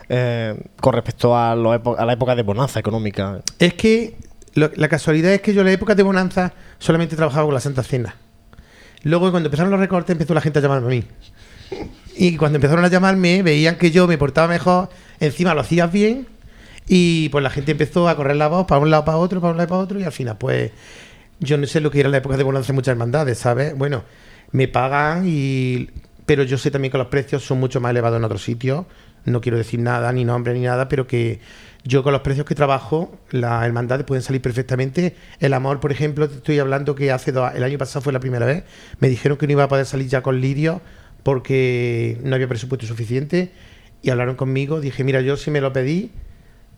Speaker 1: Eh, con respecto a, la época de bonanza económica.
Speaker 13: Es que la casualidad es que yo en la época de bonanza solamente trabajaba con la Santa Cena. Luego cuando empezaron los recortes empezó la gente a llamarme a mí. Y cuando empezaron a llamarme veían que yo me portaba mejor, encima lo hacías bien y pues la gente empezó a correr la voz para un lado para otro, para un lado para otro y al final pues yo no sé lo que era la época de bonanza de muchas hermandades, ¿sabes? Bueno, me pagan. Pero yo sé también que los precios son mucho más elevados en otros sitios. No quiero decir nada, ni nombre, ni nada, pero que yo con los precios que trabajo, las hermandades pueden salir perfectamente. El amor, por ejemplo, te estoy hablando que hace dos, el año pasado fue la primera vez. Me dijeron que no iba a poder salir ya con Lirio porque no había presupuesto suficiente. Y hablaron conmigo. Dije, mira, yo si me lo pedí,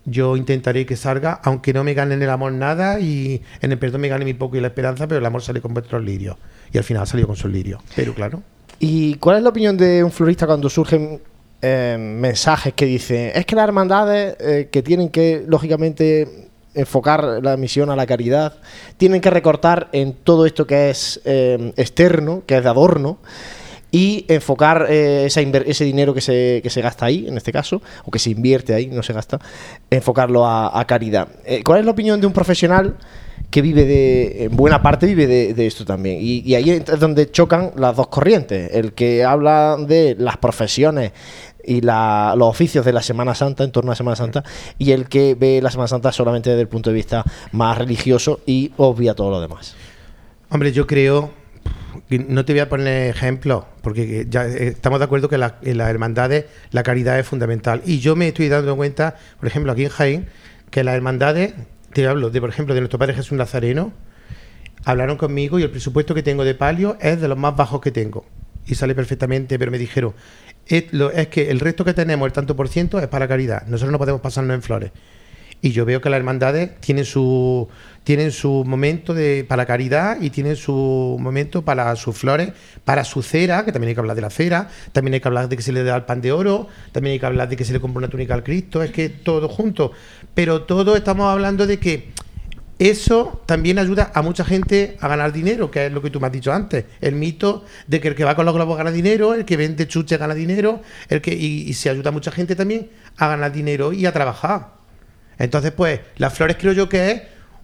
Speaker 13: yo intentaré que salga, aunque no me gane en el amor nada y en el perdón me gane mi poco y la esperanza, pero el amor sale con vuestros lirios. Y al final salió con sus lirios. Pero claro.
Speaker 1: ¿Y cuál es la opinión de un florista cuando surgen eh, mensajes que dicen, es que las hermandades eh, que tienen que, lógicamente, enfocar la misión a la caridad, tienen que recortar en todo esto que es eh, externo, que es de adorno, y enfocar eh, esa ese dinero que se, que se gasta ahí, en este caso, o que se invierte ahí, no se gasta, enfocarlo a, a caridad. Eh, ¿Cuál es la opinión de un profesional que vive de, en buena parte vive de, esto también? Y, ahí es donde chocan las dos corrientes, el que habla de las profesiones y los oficios de la Semana Santa, en torno a la Semana Santa, y el que ve la Semana Santa solamente desde el punto de vista más religioso y obvia todo lo demás.
Speaker 13: Hombre, yo creo no te voy a poner ejemplos, porque ya eh, estamos de acuerdo que la- en las hermandades la caridad es fundamental. Y yo me estoy dando cuenta, por ejemplo, aquí en Jaén, que las hermandades, te hablo de, por ejemplo, de nuestro Padre Jesús Nazareno, hablaron conmigo y el presupuesto que tengo de palio es de los más bajos que tengo. Y sale perfectamente, pero me dijeron, es, lo- que el resto que tenemos, el tanto por ciento, es para caridad. Nosotros no podemos pasarnos en flores. Y yo veo que las hermandades tienen su, tienen su momento de, para caridad y tienen su momento para sus flores, para su cera, que también hay que hablar de la cera, también hay que hablar de que se le da el pan de oro, también hay que hablar de que se le compra una túnica al Cristo, es que todo junto. Pero todo estamos hablando de que eso también ayuda a mucha gente a ganar dinero, que es lo que tú me has dicho antes. El mito de que el que va con los globos gana dinero, el que vende chuche gana dinero, el que y se ayuda a mucha gente también a ganar dinero y a trabajar. Entonces, pues, las flores creo yo que es,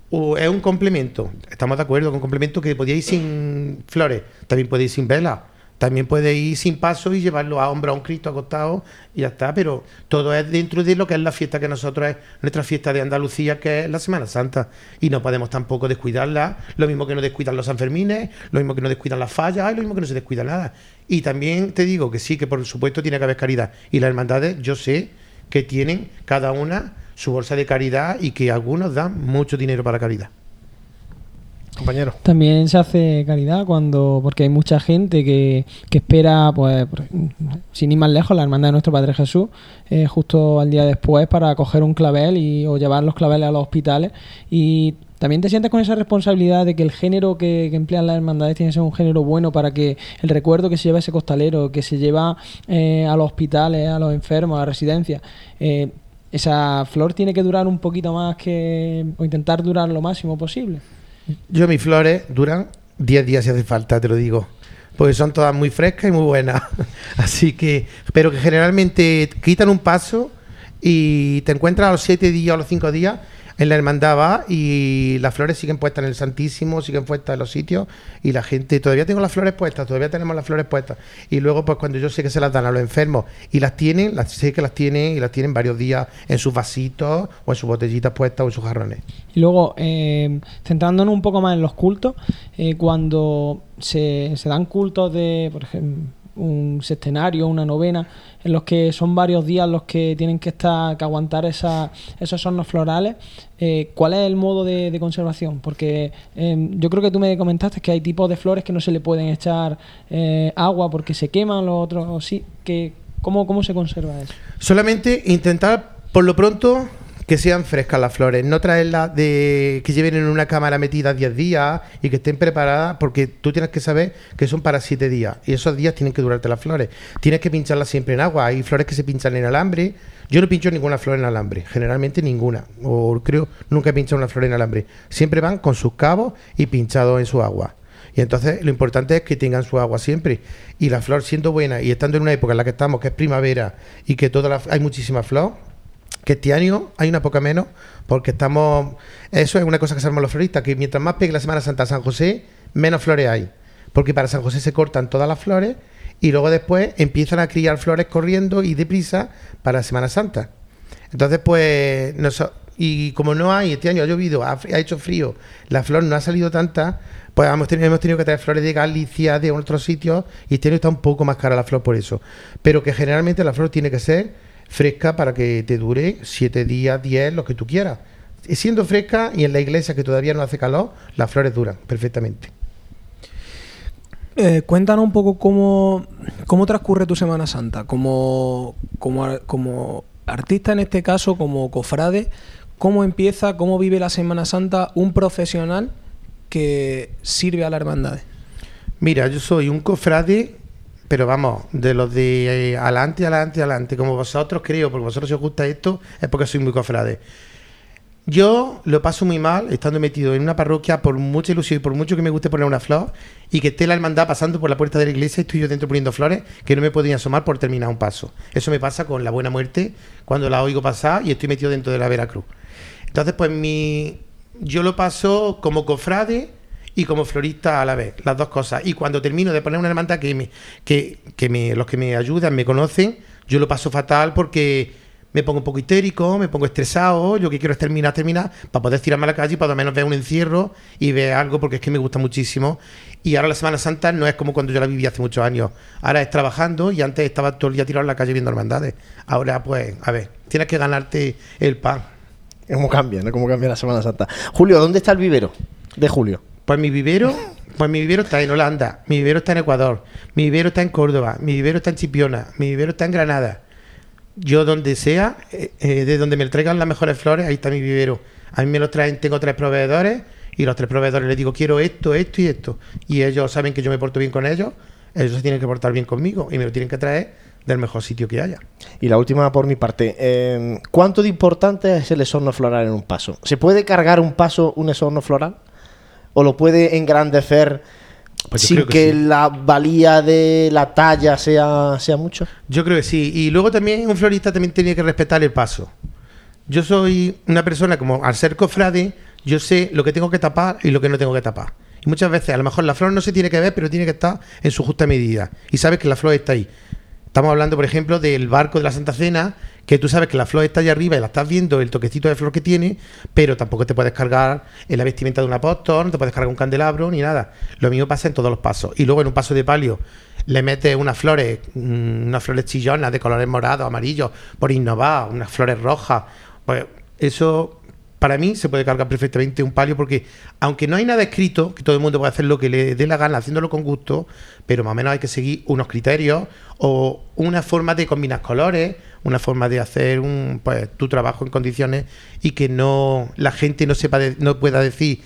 Speaker 13: o es un complemento. Estamos de acuerdo con un complemento que podía ir sin flores, también puede ir sin velas, también puede ir sin paso y llevarlo a hombro a un Cristo acostado y ya está. Pero todo es dentro de lo que es la fiesta que nosotros es nuestra fiesta de Andalucía, que es la Semana Santa. Y no podemos tampoco descuidarla, lo mismo que no descuidan los Sanfermines, lo mismo que no descuidan las fallas, y lo mismo que no se descuida nada. Y también te digo que sí, que por supuesto tiene que haber caridad. Y las hermandades, yo sé que tienen cada una su bolsa de caridad y que algunos dan mucho dinero para caridad.
Speaker 1: Compañero.
Speaker 3: También se hace caridad cuando, porque hay mucha gente que, que espera, pues, sin ir más lejos, la hermandad de nuestro Padre Jesús, eh, justo al día después para coger un clavel y, o llevar los claveles a los hospitales. Y también te sientes con esa responsabilidad de que el género que, que emplean las hermandades tiene que ser un género bueno para que el recuerdo que se lleva ese costalero, que se lleva eh, a los hospitales, a los enfermos, a residencias, eh, esa flor tiene que durar un poquito más que, o intentar durar lo máximo posible.
Speaker 13: Yo mis flores duran 10 días si hace falta, te lo digo. Porque son todas muy frescas y muy buenas. (laughs) Así que, pero que generalmente quitan un paso y te encuentras a los 7 días o los 5 días en la hermandad va y las flores siguen puestas en el Santísimo, siguen puestas en los sitios y la gente, todavía tengo las flores puestas, todavía tenemos las flores puestas. Y luego, pues cuando yo sé que se las dan a los enfermos y las tienen, las sé que las tienen y las tienen varios días en sus vasitos o en sus botellitas puestas o en sus jarrones.
Speaker 3: Y luego, eh, centrándonos un poco más en los cultos, eh, cuando se, se dan cultos de, por ejemplo, un sextenario, una novena, en los que son varios días los que tienen que estar, que aguantar esa, esos hornos florales, eh, ¿cuál es el modo de, conservación? Porque eh, yo creo que tú me comentaste que hay tipos de flores que no se le pueden echar eh, agua porque se queman, los otros sí. Que, ¿cómo, ¿Cómo se conserva eso?
Speaker 13: Solamente intentar, por lo pronto, que sean frescas las flores, no traerlas de que lleven en una cámara metida 10 días y que estén preparadas, porque tú tienes que saber que son para 7 días y esos días tienen que durarte las flores. Tienes que pincharlas siempre en agua. Hay flores que se pinchan en alambre. Yo no pincho ninguna flor en alambre, generalmente ninguna, o creo nunca he pinchado una flor en alambre. Siempre van con sus cabos y pinchados en su agua. Y entonces lo importante es que tengan su agua siempre. Y la flor siendo buena y estando en una época en la que estamos, que es primavera y que toda hay muchísima flor, que este año hay una poca menos, porque estamos. Eso es una cosa que sabemos los floristas, que mientras más pegue la Semana Santa San José, menos flores hay. Porque para San José se cortan todas las flores y luego después empiezan a criar flores corriendo y deprisa para Semana Santa. Entonces, pues. noso- y como no hay, este año ha llovido, ha, ha hecho frío, la flor no ha salido tanta, pues hemos tenido, hemos tenido que traer flores de Galicia, de otros sitios, y este año está un poco más cara la flor por eso. Pero que generalmente la flor tiene que ser fresca para que te dure siete días, 10, lo que tú quieras. Y siendo fresca y en la iglesia que todavía no hace calor, las flores duran perfectamente.
Speaker 2: Eh, cuéntanos un poco cómo, cómo transcurre tu Semana Santa, como, como, como artista en este caso, como cofrade, cómo empieza, cómo vive la Semana Santa un profesional que sirve a la hermandad.
Speaker 13: Mira, yo soy un cofrade, pero vamos, de los de eh, adelante, adelante, adelante, como vosotros creo, porque vosotros os gusta esto, es porque soy muy cofrade. Yo lo paso muy mal estando metido en una parroquia por mucha ilusión y por mucho que me guste poner una flor y que esté la hermandad pasando por la puerta de la iglesia y estoy yo dentro poniendo flores que no me podía asomar por terminar un paso. Eso me pasa con la buena muerte cuando la oigo pasar y estoy metido dentro de la Veracruz. Entonces, pues mi, yo lo paso como cofrade y como florista a la vez, las dos cosas. Y cuando termino de poner una hermandad que, me, que, que me, los que me ayudan me conocen, yo lo paso fatal porque me pongo un poco histérico, me pongo estresado, yo que quiero es terminar, terminar, para poder tirarme a la calle para al menos ver un encierro y ver algo porque es que me gusta muchísimo. Y ahora la Semana Santa no es como cuando yo la viví hace muchos años. Ahora es trabajando y antes estaba todo el día tirado en la calle viendo hermandades. Ahora pues, a ver, tienes que ganarte el pan.
Speaker 1: ¿Cómo cambia, no? ¿Cómo cambia la Semana Santa? Julio, ¿dónde está el vivero de Julio?
Speaker 13: Pues mi vivero, pues mi vivero está en Holanda, mi vivero está en Ecuador, mi vivero está en Córdoba, mi vivero está en Chipiona, mi vivero está en Granada. Yo donde sea, eh, eh, de donde me traigan las mejores flores, ahí está mi vivero. A mí me lo traen, tengo tres proveedores y los tres proveedores les digo quiero esto, esto y esto. Y ellos saben que yo me porto bien con ellos, ellos se tienen que portar bien conmigo y me lo tienen que traer del mejor sitio que haya.
Speaker 1: Y la última por mi parte. eh, ¿Cuánto de importante es el esorno floral en un paso? ¿Se puede cargar un paso un esorno floral? ¿O lo puede engrandecer
Speaker 13: Pues
Speaker 1: sin que,
Speaker 13: que sí.
Speaker 1: la valía de la talla sea, sea mucho?
Speaker 13: Yo creo que sí. Y luego también un florista también tiene que respetar el paso. Yo soy una persona como al ser cofrade, yo sé lo que tengo que tapar y lo que no tengo que tapar. Y muchas veces a lo mejor la flor no se tiene que ver, pero tiene que estar en su justa medida. Y sabes que la flor está ahí. Estamos hablando, por ejemplo, del barco de la Santa Cena, que tú sabes que la flor está allá arriba y la estás viendo, el toquecito de flor que tiene, pero tampoco te puedes cargar en la vestimenta de un apóstol, no te puedes cargar un candelabro ni nada. Lo mismo pasa en todos los pasos. Y luego en un paso de palio le metes unas flores, mm, unas flores chillonas de colores morados, amarillos, por innovar, unas flores rojas. Pues eso para mí se puede cargar perfectamente un palio porque aunque no hay nada escrito, que todo el mundo puede hacer lo que le dé la gana haciéndolo con gusto, pero más o menos hay que seguir unos criterios o una forma de combinar colores, una forma de hacer un pues tu trabajo en condiciones y que no la gente no sepa de- no pueda decir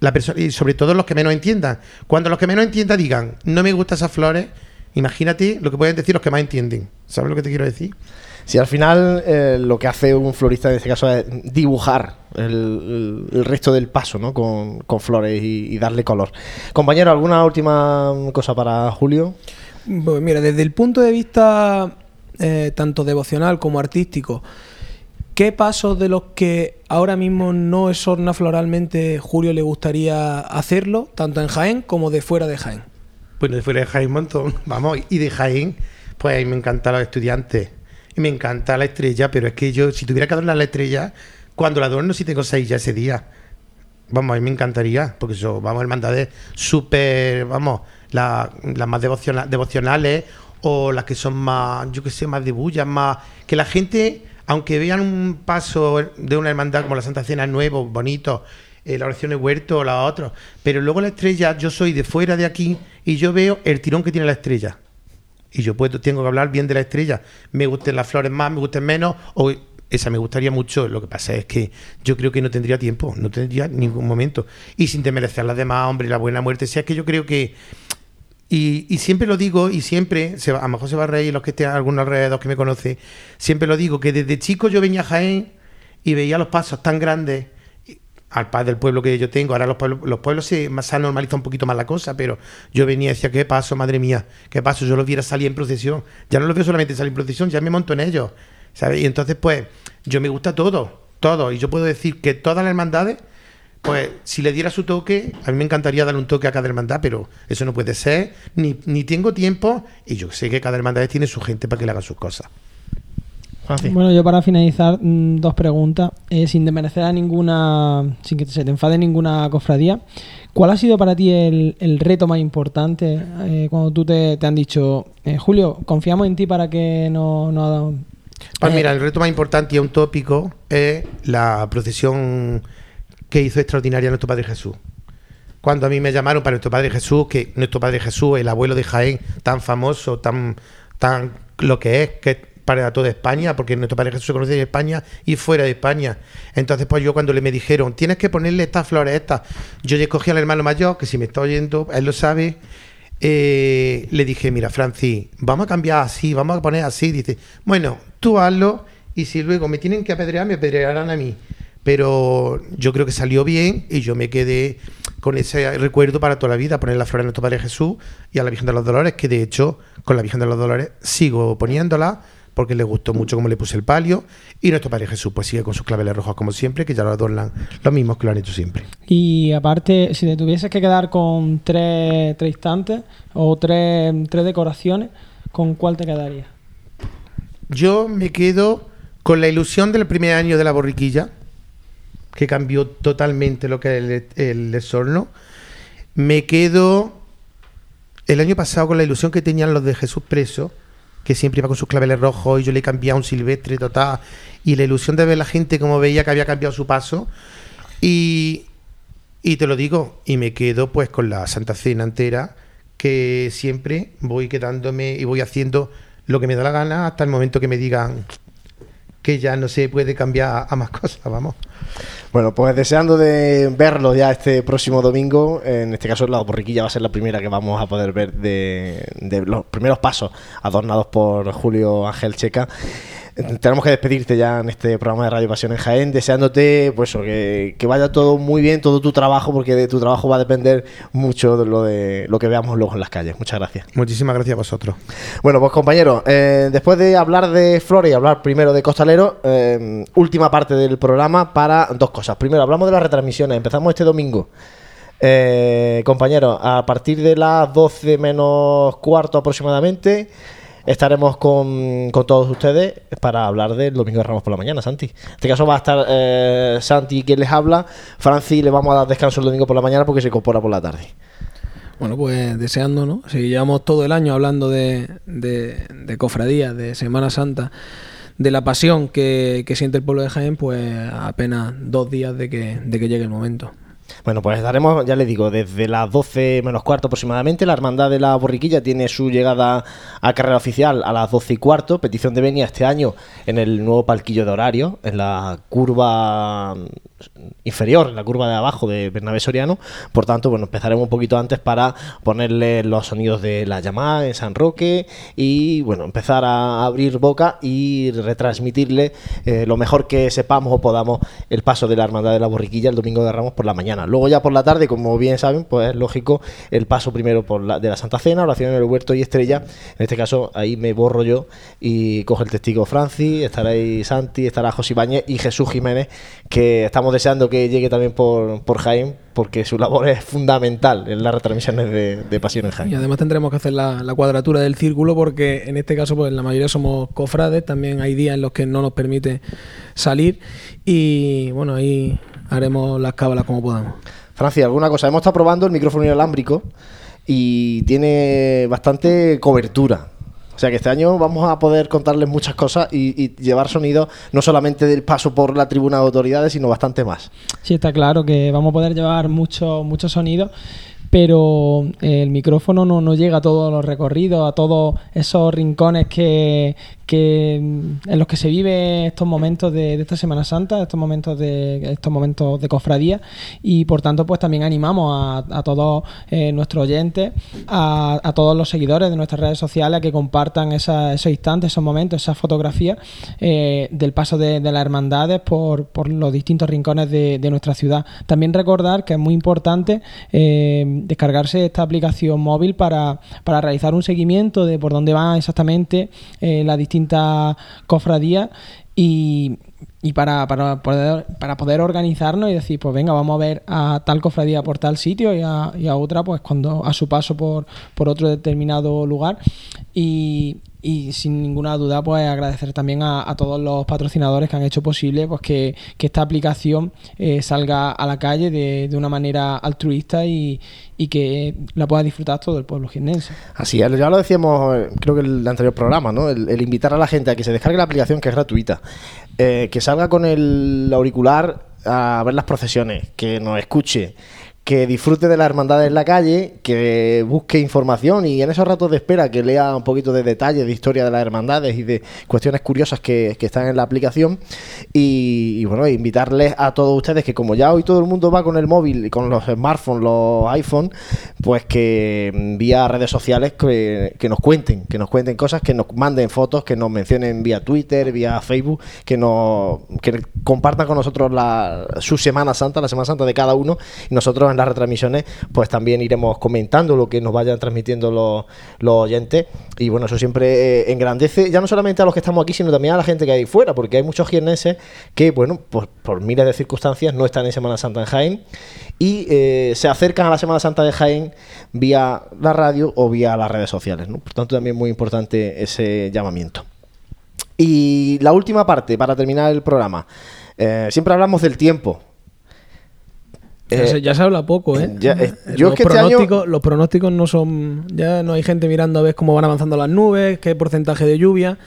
Speaker 13: la persona y sobre todo los que menos entiendan. Cuando los que menos entiendan digan, "No me gustan esas flores", imagínate lo que pueden decir los que más entienden. ¿Sabes lo que te quiero decir?
Speaker 1: Si al final eh, lo que hace un florista en este caso es dibujar el, resto del paso ¿no? con, con flores y, y darle color. Compañero, ¿alguna última cosa para Julio?
Speaker 2: Pues mira, desde el punto de vista eh, tanto devocional como artístico, ¿qué pasos de los que ahora mismo no esorna floralmente Julio le gustaría hacerlo, tanto en Jaén como de fuera de Jaén?
Speaker 13: Bueno, de fuera de Jaén un montón. (laughs) Vamos, y de Jaén, pues a mí me encantan los estudiantes. Y me encanta la estrella, pero es que yo, si tuviera que adornar la estrella, cuando la adorno, si tengo seis ya ese día. Vamos, a mí me encantaría, porque eso, vamos, hermandades súper, vamos, la- las más devociona- devocionales o las que son más, yo que sé, más de bullas, más. Que la gente, aunque vean un paso de una hermandad como la Santa Cena nuevo, bonito, eh, la oración de huerto o la otra, pero luego la estrella, yo soy de fuera de aquí y yo veo el tirón que tiene la estrella. Y yo puedo, tengo que hablar bien de la estrella. Me gusten las flores más, me gusten menos, o esa me gustaría mucho. Lo que pasa es que yo creo que no tendría tiempo, no tendría ningún momento. Y sin desmerecer las demás, hombre, la buena muerte. O sea, es que yo creo que. Y, siempre lo digo, y siempre, se va- a lo mejor se va a reír los que estén algunos alrededor que me conocen, siempre lo digo, que desde chico yo venía a Jaén y veía los pasos tan grandes. Al paz del pueblo que yo tengo. Ahora los pueblos, los pueblos se, se ha normalizado un poquito más la cosa, pero yo venía y decía, ¿qué paso, madre mía? ¿Qué paso? Yo los viera salir en procesión. Ya no los veo solamente salir en procesión, ya me monto en ellos. ¿sabes? Y entonces, pues, yo me gusta todo, todo. Y yo puedo decir que todas las hermandades, pues, si le diera su toque, a mí me encantaría darle un toque a cada hermandad, pero eso no puede ser, ni, ni tengo tiempo, y yo sé que cada hermandad tiene su gente para que le haga sus cosas.
Speaker 3: Bueno, yo para finalizar, mm, dos preguntas. Eh, sin desmerecer a ninguna, sin que se te enfade ninguna cofradía, ¿cuál ha sido para ti el, el reto más importante eh, cuando tú te, te han dicho, eh, Julio, confiamos en ti para que no... no
Speaker 13: Pues
Speaker 3: eh,
Speaker 13: mira, el reto más importante y un tópico es la procesión que hizo extraordinaria nuestro Padre Jesús. Cuando a mí me llamaron para nuestro Padre Jesús, que nuestro Padre Jesús, el abuelo de Jaén, tan famoso, tan, tan lo que es, que para toda España, porque nuestro Padre Jesús se conoce en España y fuera de España. Entonces, pues yo cuando le me dijeron, tienes que ponerle estas flores, estas, yo le escogí al hermano mayor, que si me está oyendo, él lo sabe, eh, le dije, mira, Francis, vamos a cambiar así, vamos a poner así. Dice, bueno, tú hazlo y si luego me tienen que apedrear, me apedrearán a mí. Pero yo creo que salió bien y yo me quedé con ese recuerdo para toda la vida, poner la flor a nuestro Padre Jesús y a la Virgen de los Dolores, que de hecho con la Virgen de los Dolores sigo poniéndola porque le gustó mucho como le puse el palio y nuestro Padre Jesús pues sigue con sus claveles rojos como siempre, que ya lo adornan los mismos que lo han hecho siempre.
Speaker 3: Y aparte, si te tuvieses que quedar con tres, tres instantes o tres, tres decoraciones, ¿con cuál te quedarías?
Speaker 13: Yo me quedo con la ilusión del primer año de la borriquilla, que cambió totalmente lo que es el, el desorno. Me quedo el año pasado con la ilusión que tenían los de Jesús preso, que siempre iba con sus claveles rojos y yo le cambiaba un silvestre total. Y la ilusión de ver la gente como veía que había cambiado su paso. Y, y te lo digo, y me quedo pues con la Santa Cena entera, que siempre voy quedándome y voy haciendo lo que me da la gana hasta el momento que me digan que ya no se puede cambiar a más (laughs) cosas, vamos.
Speaker 1: Bueno, pues deseando de verlo ya este próximo domingo, en este caso la borriquilla va a ser la primera que vamos a poder ver de, de los primeros pasos adornados por Julio Ángel Checa. Eh, Tenemos que despedirte ya en este programa de Radio Pasión en Jaén, deseándote pues que, que vaya todo muy bien, todo tu trabajo, porque de tu trabajo va a depender mucho de lo, de, lo que veamos luego en las calles. Muchas gracias.
Speaker 13: Muchísimas gracias a vosotros.
Speaker 1: Bueno, pues compañeros, eh, después de hablar de Flores y hablar primero de Costalero, eh, última parte del programa para dos cosas. Primero, hablamos de las retransmisiones. Empezamos este domingo. Eh, compañeros, a partir de las 12 menos cuarto aproximadamente, estaremos con, con todos ustedes para hablar del Domingo de Ramos por la mañana, Santi. En este caso va a estar eh, Santi quien les habla. Franci le vamos a dar descanso el domingo por la mañana porque se incorpora por la tarde.
Speaker 2: Bueno, pues deseando, ¿no? Si llevamos todo el año hablando de, de, de cofradías, de Semana Santa, de la pasión que, que siente el pueblo de Jaén, pues apenas dos días de que, de que llegue el momento.
Speaker 1: Bueno, pues estaremos, ya les digo, desde las 12 menos cuarto aproximadamente. La Hermandad de la Borriquilla tiene su llegada a carrera oficial a las 12 y cuarto. Petición de venia este año en el nuevo palquillo de horario, en la curva inferior, en la curva de abajo de Bernabé Soriano. Por tanto, bueno, empezaremos un poquito antes para ponerle los sonidos de la llamada en San Roque y, bueno, empezar a abrir boca y retransmitirle eh, lo mejor que sepamos o podamos el paso de la Hermandad de la Borriquilla el domingo de Ramos por la mañana. Luego ya por la tarde, como bien saben, pues es lógico el paso primero por la, de la Santa Cena, oración en el huerto y estrella. En este caso, ahí me borro yo y coge el testigo Francis, estará ahí Santi, estará José y Jesús Jiménez, que estamos deseando que llegue también por, por Jaén, porque su labor es fundamental en las retransmisiones de, de Pasión en Jaén.
Speaker 2: Y además tendremos que hacer la, la cuadratura del círculo porque en este caso pues la mayoría somos cofrades, también hay días en los que no nos permite salir y bueno, ahí haremos las cábalas como podamos.
Speaker 1: Francia, ¿alguna cosa? Hemos estado probando el micrófono inalámbrico y tiene bastante cobertura. O sea que este año vamos a poder contarles muchas cosas y, llevar sonido no solamente del paso por la tribuna de autoridades, sino bastante más.
Speaker 3: Sí, está claro que vamos a poder llevar mucho, mucho sonido, pero el micrófono no, no llega a todos los recorridos, a todos esos rincones que, que en los que se vive estos momentos de, esta Semana Santa, estos momentos de estos momentos de cofradía y por tanto pues también animamos a, a todos eh, nuestros oyentes, a, todos los seguidores de nuestras redes sociales a que compartan esa- esos instantes, esos momentos, esas fotografías eh, del paso de, las hermandades por, los distintos rincones de, nuestra ciudad. También recordar que es muy importante eh, descargarse esta aplicación móvil para, para realizar un seguimiento de por dónde van exactamente eh, las distintas cofradías y, y para, para, poder, para poder organizarnos y decir, pues venga, vamos a ver a tal cofradía por tal sitio y a, y a otra, pues cuando a su paso por, por otro determinado lugar. Y, y sin ninguna duda, pues agradecer también a, todos los patrocinadores que han hecho posible pues que, que esta aplicación eh, salga a la calle de, de una manera altruista y, y que la pueda disfrutar todo el pueblo jiennense.
Speaker 1: Así es, ya lo decíamos, eh, creo que el anterior programa, ¿no? El invitar a la gente a que se descargue la aplicación que es gratuita, eh, que salga con el auricular a ver las procesiones, que nos escuche, que disfrute de la hermandad en la calle, que busque información y en esos ratos de espera que lea un poquito de detalles de historia de las hermandades y de cuestiones curiosas que, están en la aplicación. Y, bueno, invitarles a todos ustedes que como ya hoy todo el mundo va con el móvil con los smartphones, los iPhone, pues que vía redes sociales que, que nos cuenten, que nos cuenten cosas, que nos manden fotos, que nos mencionen vía Twitter, vía Facebook, que nos que compartan con nosotros la, su Semana Santa, la Semana Santa de cada uno. Y nosotros en las retransmisiones pues también iremos comentando lo que nos vayan transmitiendo los, los oyentes y bueno, eso siempre eh, engrandece ya no solamente a los que estamos aquí, sino también a la gente que hay fuera, porque hay muchos jiennenses que bueno, pues por miles de circunstancias no están en Semana Santa en Jaén y eh, se acercan a la Semana Santa de Jaén vía la radio o vía las redes sociales. Por tanto, también muy importante ese llamamiento. Y la última parte, para terminar el programa. Eh, siempre hablamos del tiempo.
Speaker 2: Ya,
Speaker 1: Eh,
Speaker 2: se, ya se habla poco, ¿eh?
Speaker 1: ya, eh,
Speaker 2: los,
Speaker 1: yo es que este año-
Speaker 2: pronósticos, los pronósticos no son. Ya no hay gente mirando a ver cómo van avanzando las nubes, qué porcentaje de lluvia.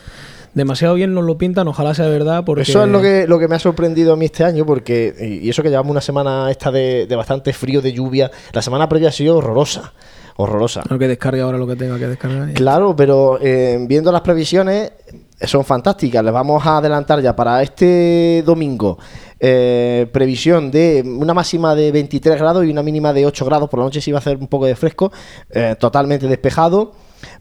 Speaker 2: Demasiado bien nos lo pintan, ojalá sea verdad. Porque...
Speaker 1: Eso es lo que, lo que me ha sorprendido a mí este año, porque, y eso que llevamos una semana esta de, de bastante frío, de lluvia, la semana previa ha sido horrorosa, horrorosa.
Speaker 2: Lo que descargue ahora lo que tenga que descargar.
Speaker 1: Claro, pero eh, viendo las previsiones son fantásticas. Les vamos a adelantar ya para este domingo eh, previsión de una máxima de 23 grados y una mínima de 8 grados. Por la noche sí va a hacer un poco de fresco, eh, totalmente despejado.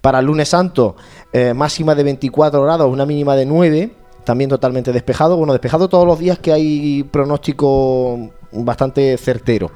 Speaker 1: Para el lunes santo, eh, máxima de 24 grados, una mínima de 9. También totalmente despejado. Bueno, despejado todos los días que hay pronóstico bastante certero.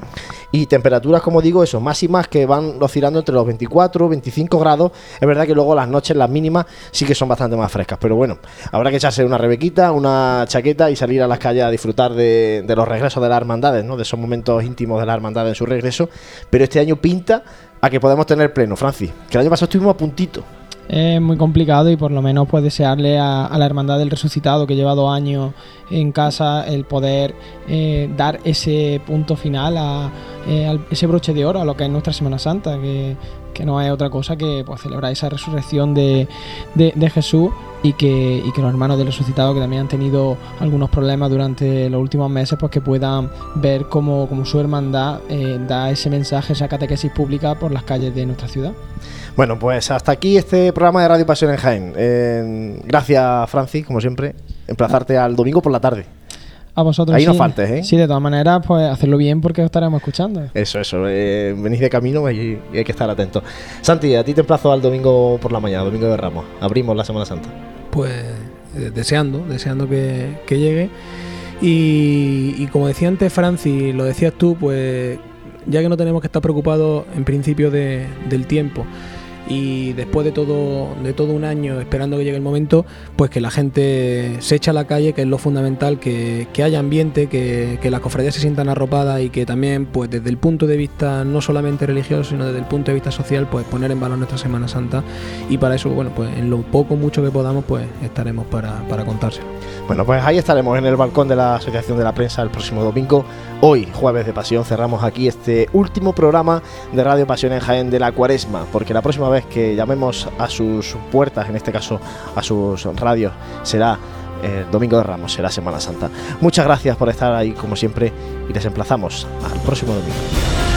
Speaker 1: Y temperaturas, como digo, eso, máximas que van oscilando entre los 24, 25 grados. Es verdad que luego las noches, las mínimas, sí que son bastante más frescas. Pero bueno, habrá que echarse una rebequita, una chaqueta y salir a las calles a disfrutar de, de los regresos de las hermandades, ¿no? De esos momentos íntimos de la hermandad en su regreso. Pero este año pinta a que podemos tener pleno, Francis. Que el año pasado estuvimos a puntito.
Speaker 3: Es muy complicado y por lo menos pues desearle a, a la Hermandad del Resucitado que lleva dos años en casa el poder eh, dar ese punto final a eh, al- ese broche de oro a lo que es nuestra Semana Santa, que, que no es otra cosa que pues, celebrar esa resurrección de, de- Jesús y que, y que los hermanos del Resucitado que también han tenido algunos problemas durante los últimos meses pues que puedan ver cómo, cómo su hermandad eh, da ese mensaje, esa catequesis pública por las calles de nuestra ciudad.
Speaker 1: Bueno, pues hasta aquí este programa de Radio Pasión en Jaén. Eh, gracias, Francis, como siempre. Emplazarte al domingo por la tarde.
Speaker 3: A vosotros.
Speaker 1: Ahí no faltes, ¿eh?
Speaker 3: Sí, de todas maneras, pues hacerlo bien porque os estaremos escuchando.
Speaker 1: Eso, eso. eh, venís de camino y, y hay que estar atentos. Santi, a ti te emplazo al domingo por la mañana, domingo de Ramos. Abrimos la Semana Santa.
Speaker 2: Pues eh, deseando, deseando que, que llegue. Y, y como decía antes Francis, lo decías tú, pues ya que no tenemos que estar preocupados en principio de- del tiempo y después de todo, de todo un año esperando que llegue el momento, pues que la gente se eche a la calle, que es lo fundamental, que, que haya ambiente, que, que las cofradías se sientan arropadas y que también, pues desde el punto de vista no solamente religioso, sino desde el punto de vista social, pues poner en valor nuestra Semana Santa y para eso, bueno, pues en lo poco mucho que podamos, pues estaremos para, para contárselo.
Speaker 1: Bueno, pues ahí estaremos en el balcón de la Asociación de la Prensa el próximo domingo. Hoy, jueves de Pasión, cerramos aquí este último programa de Radio Pasión en Jaén de la Cuaresma, porque la próxima que llamemos a sus puertas, en este caso a sus radios, será el Domingo de Ramos, será Semana Santa. Muchas gracias por estar ahí, como siempre, y les emplazamos al próximo domingo.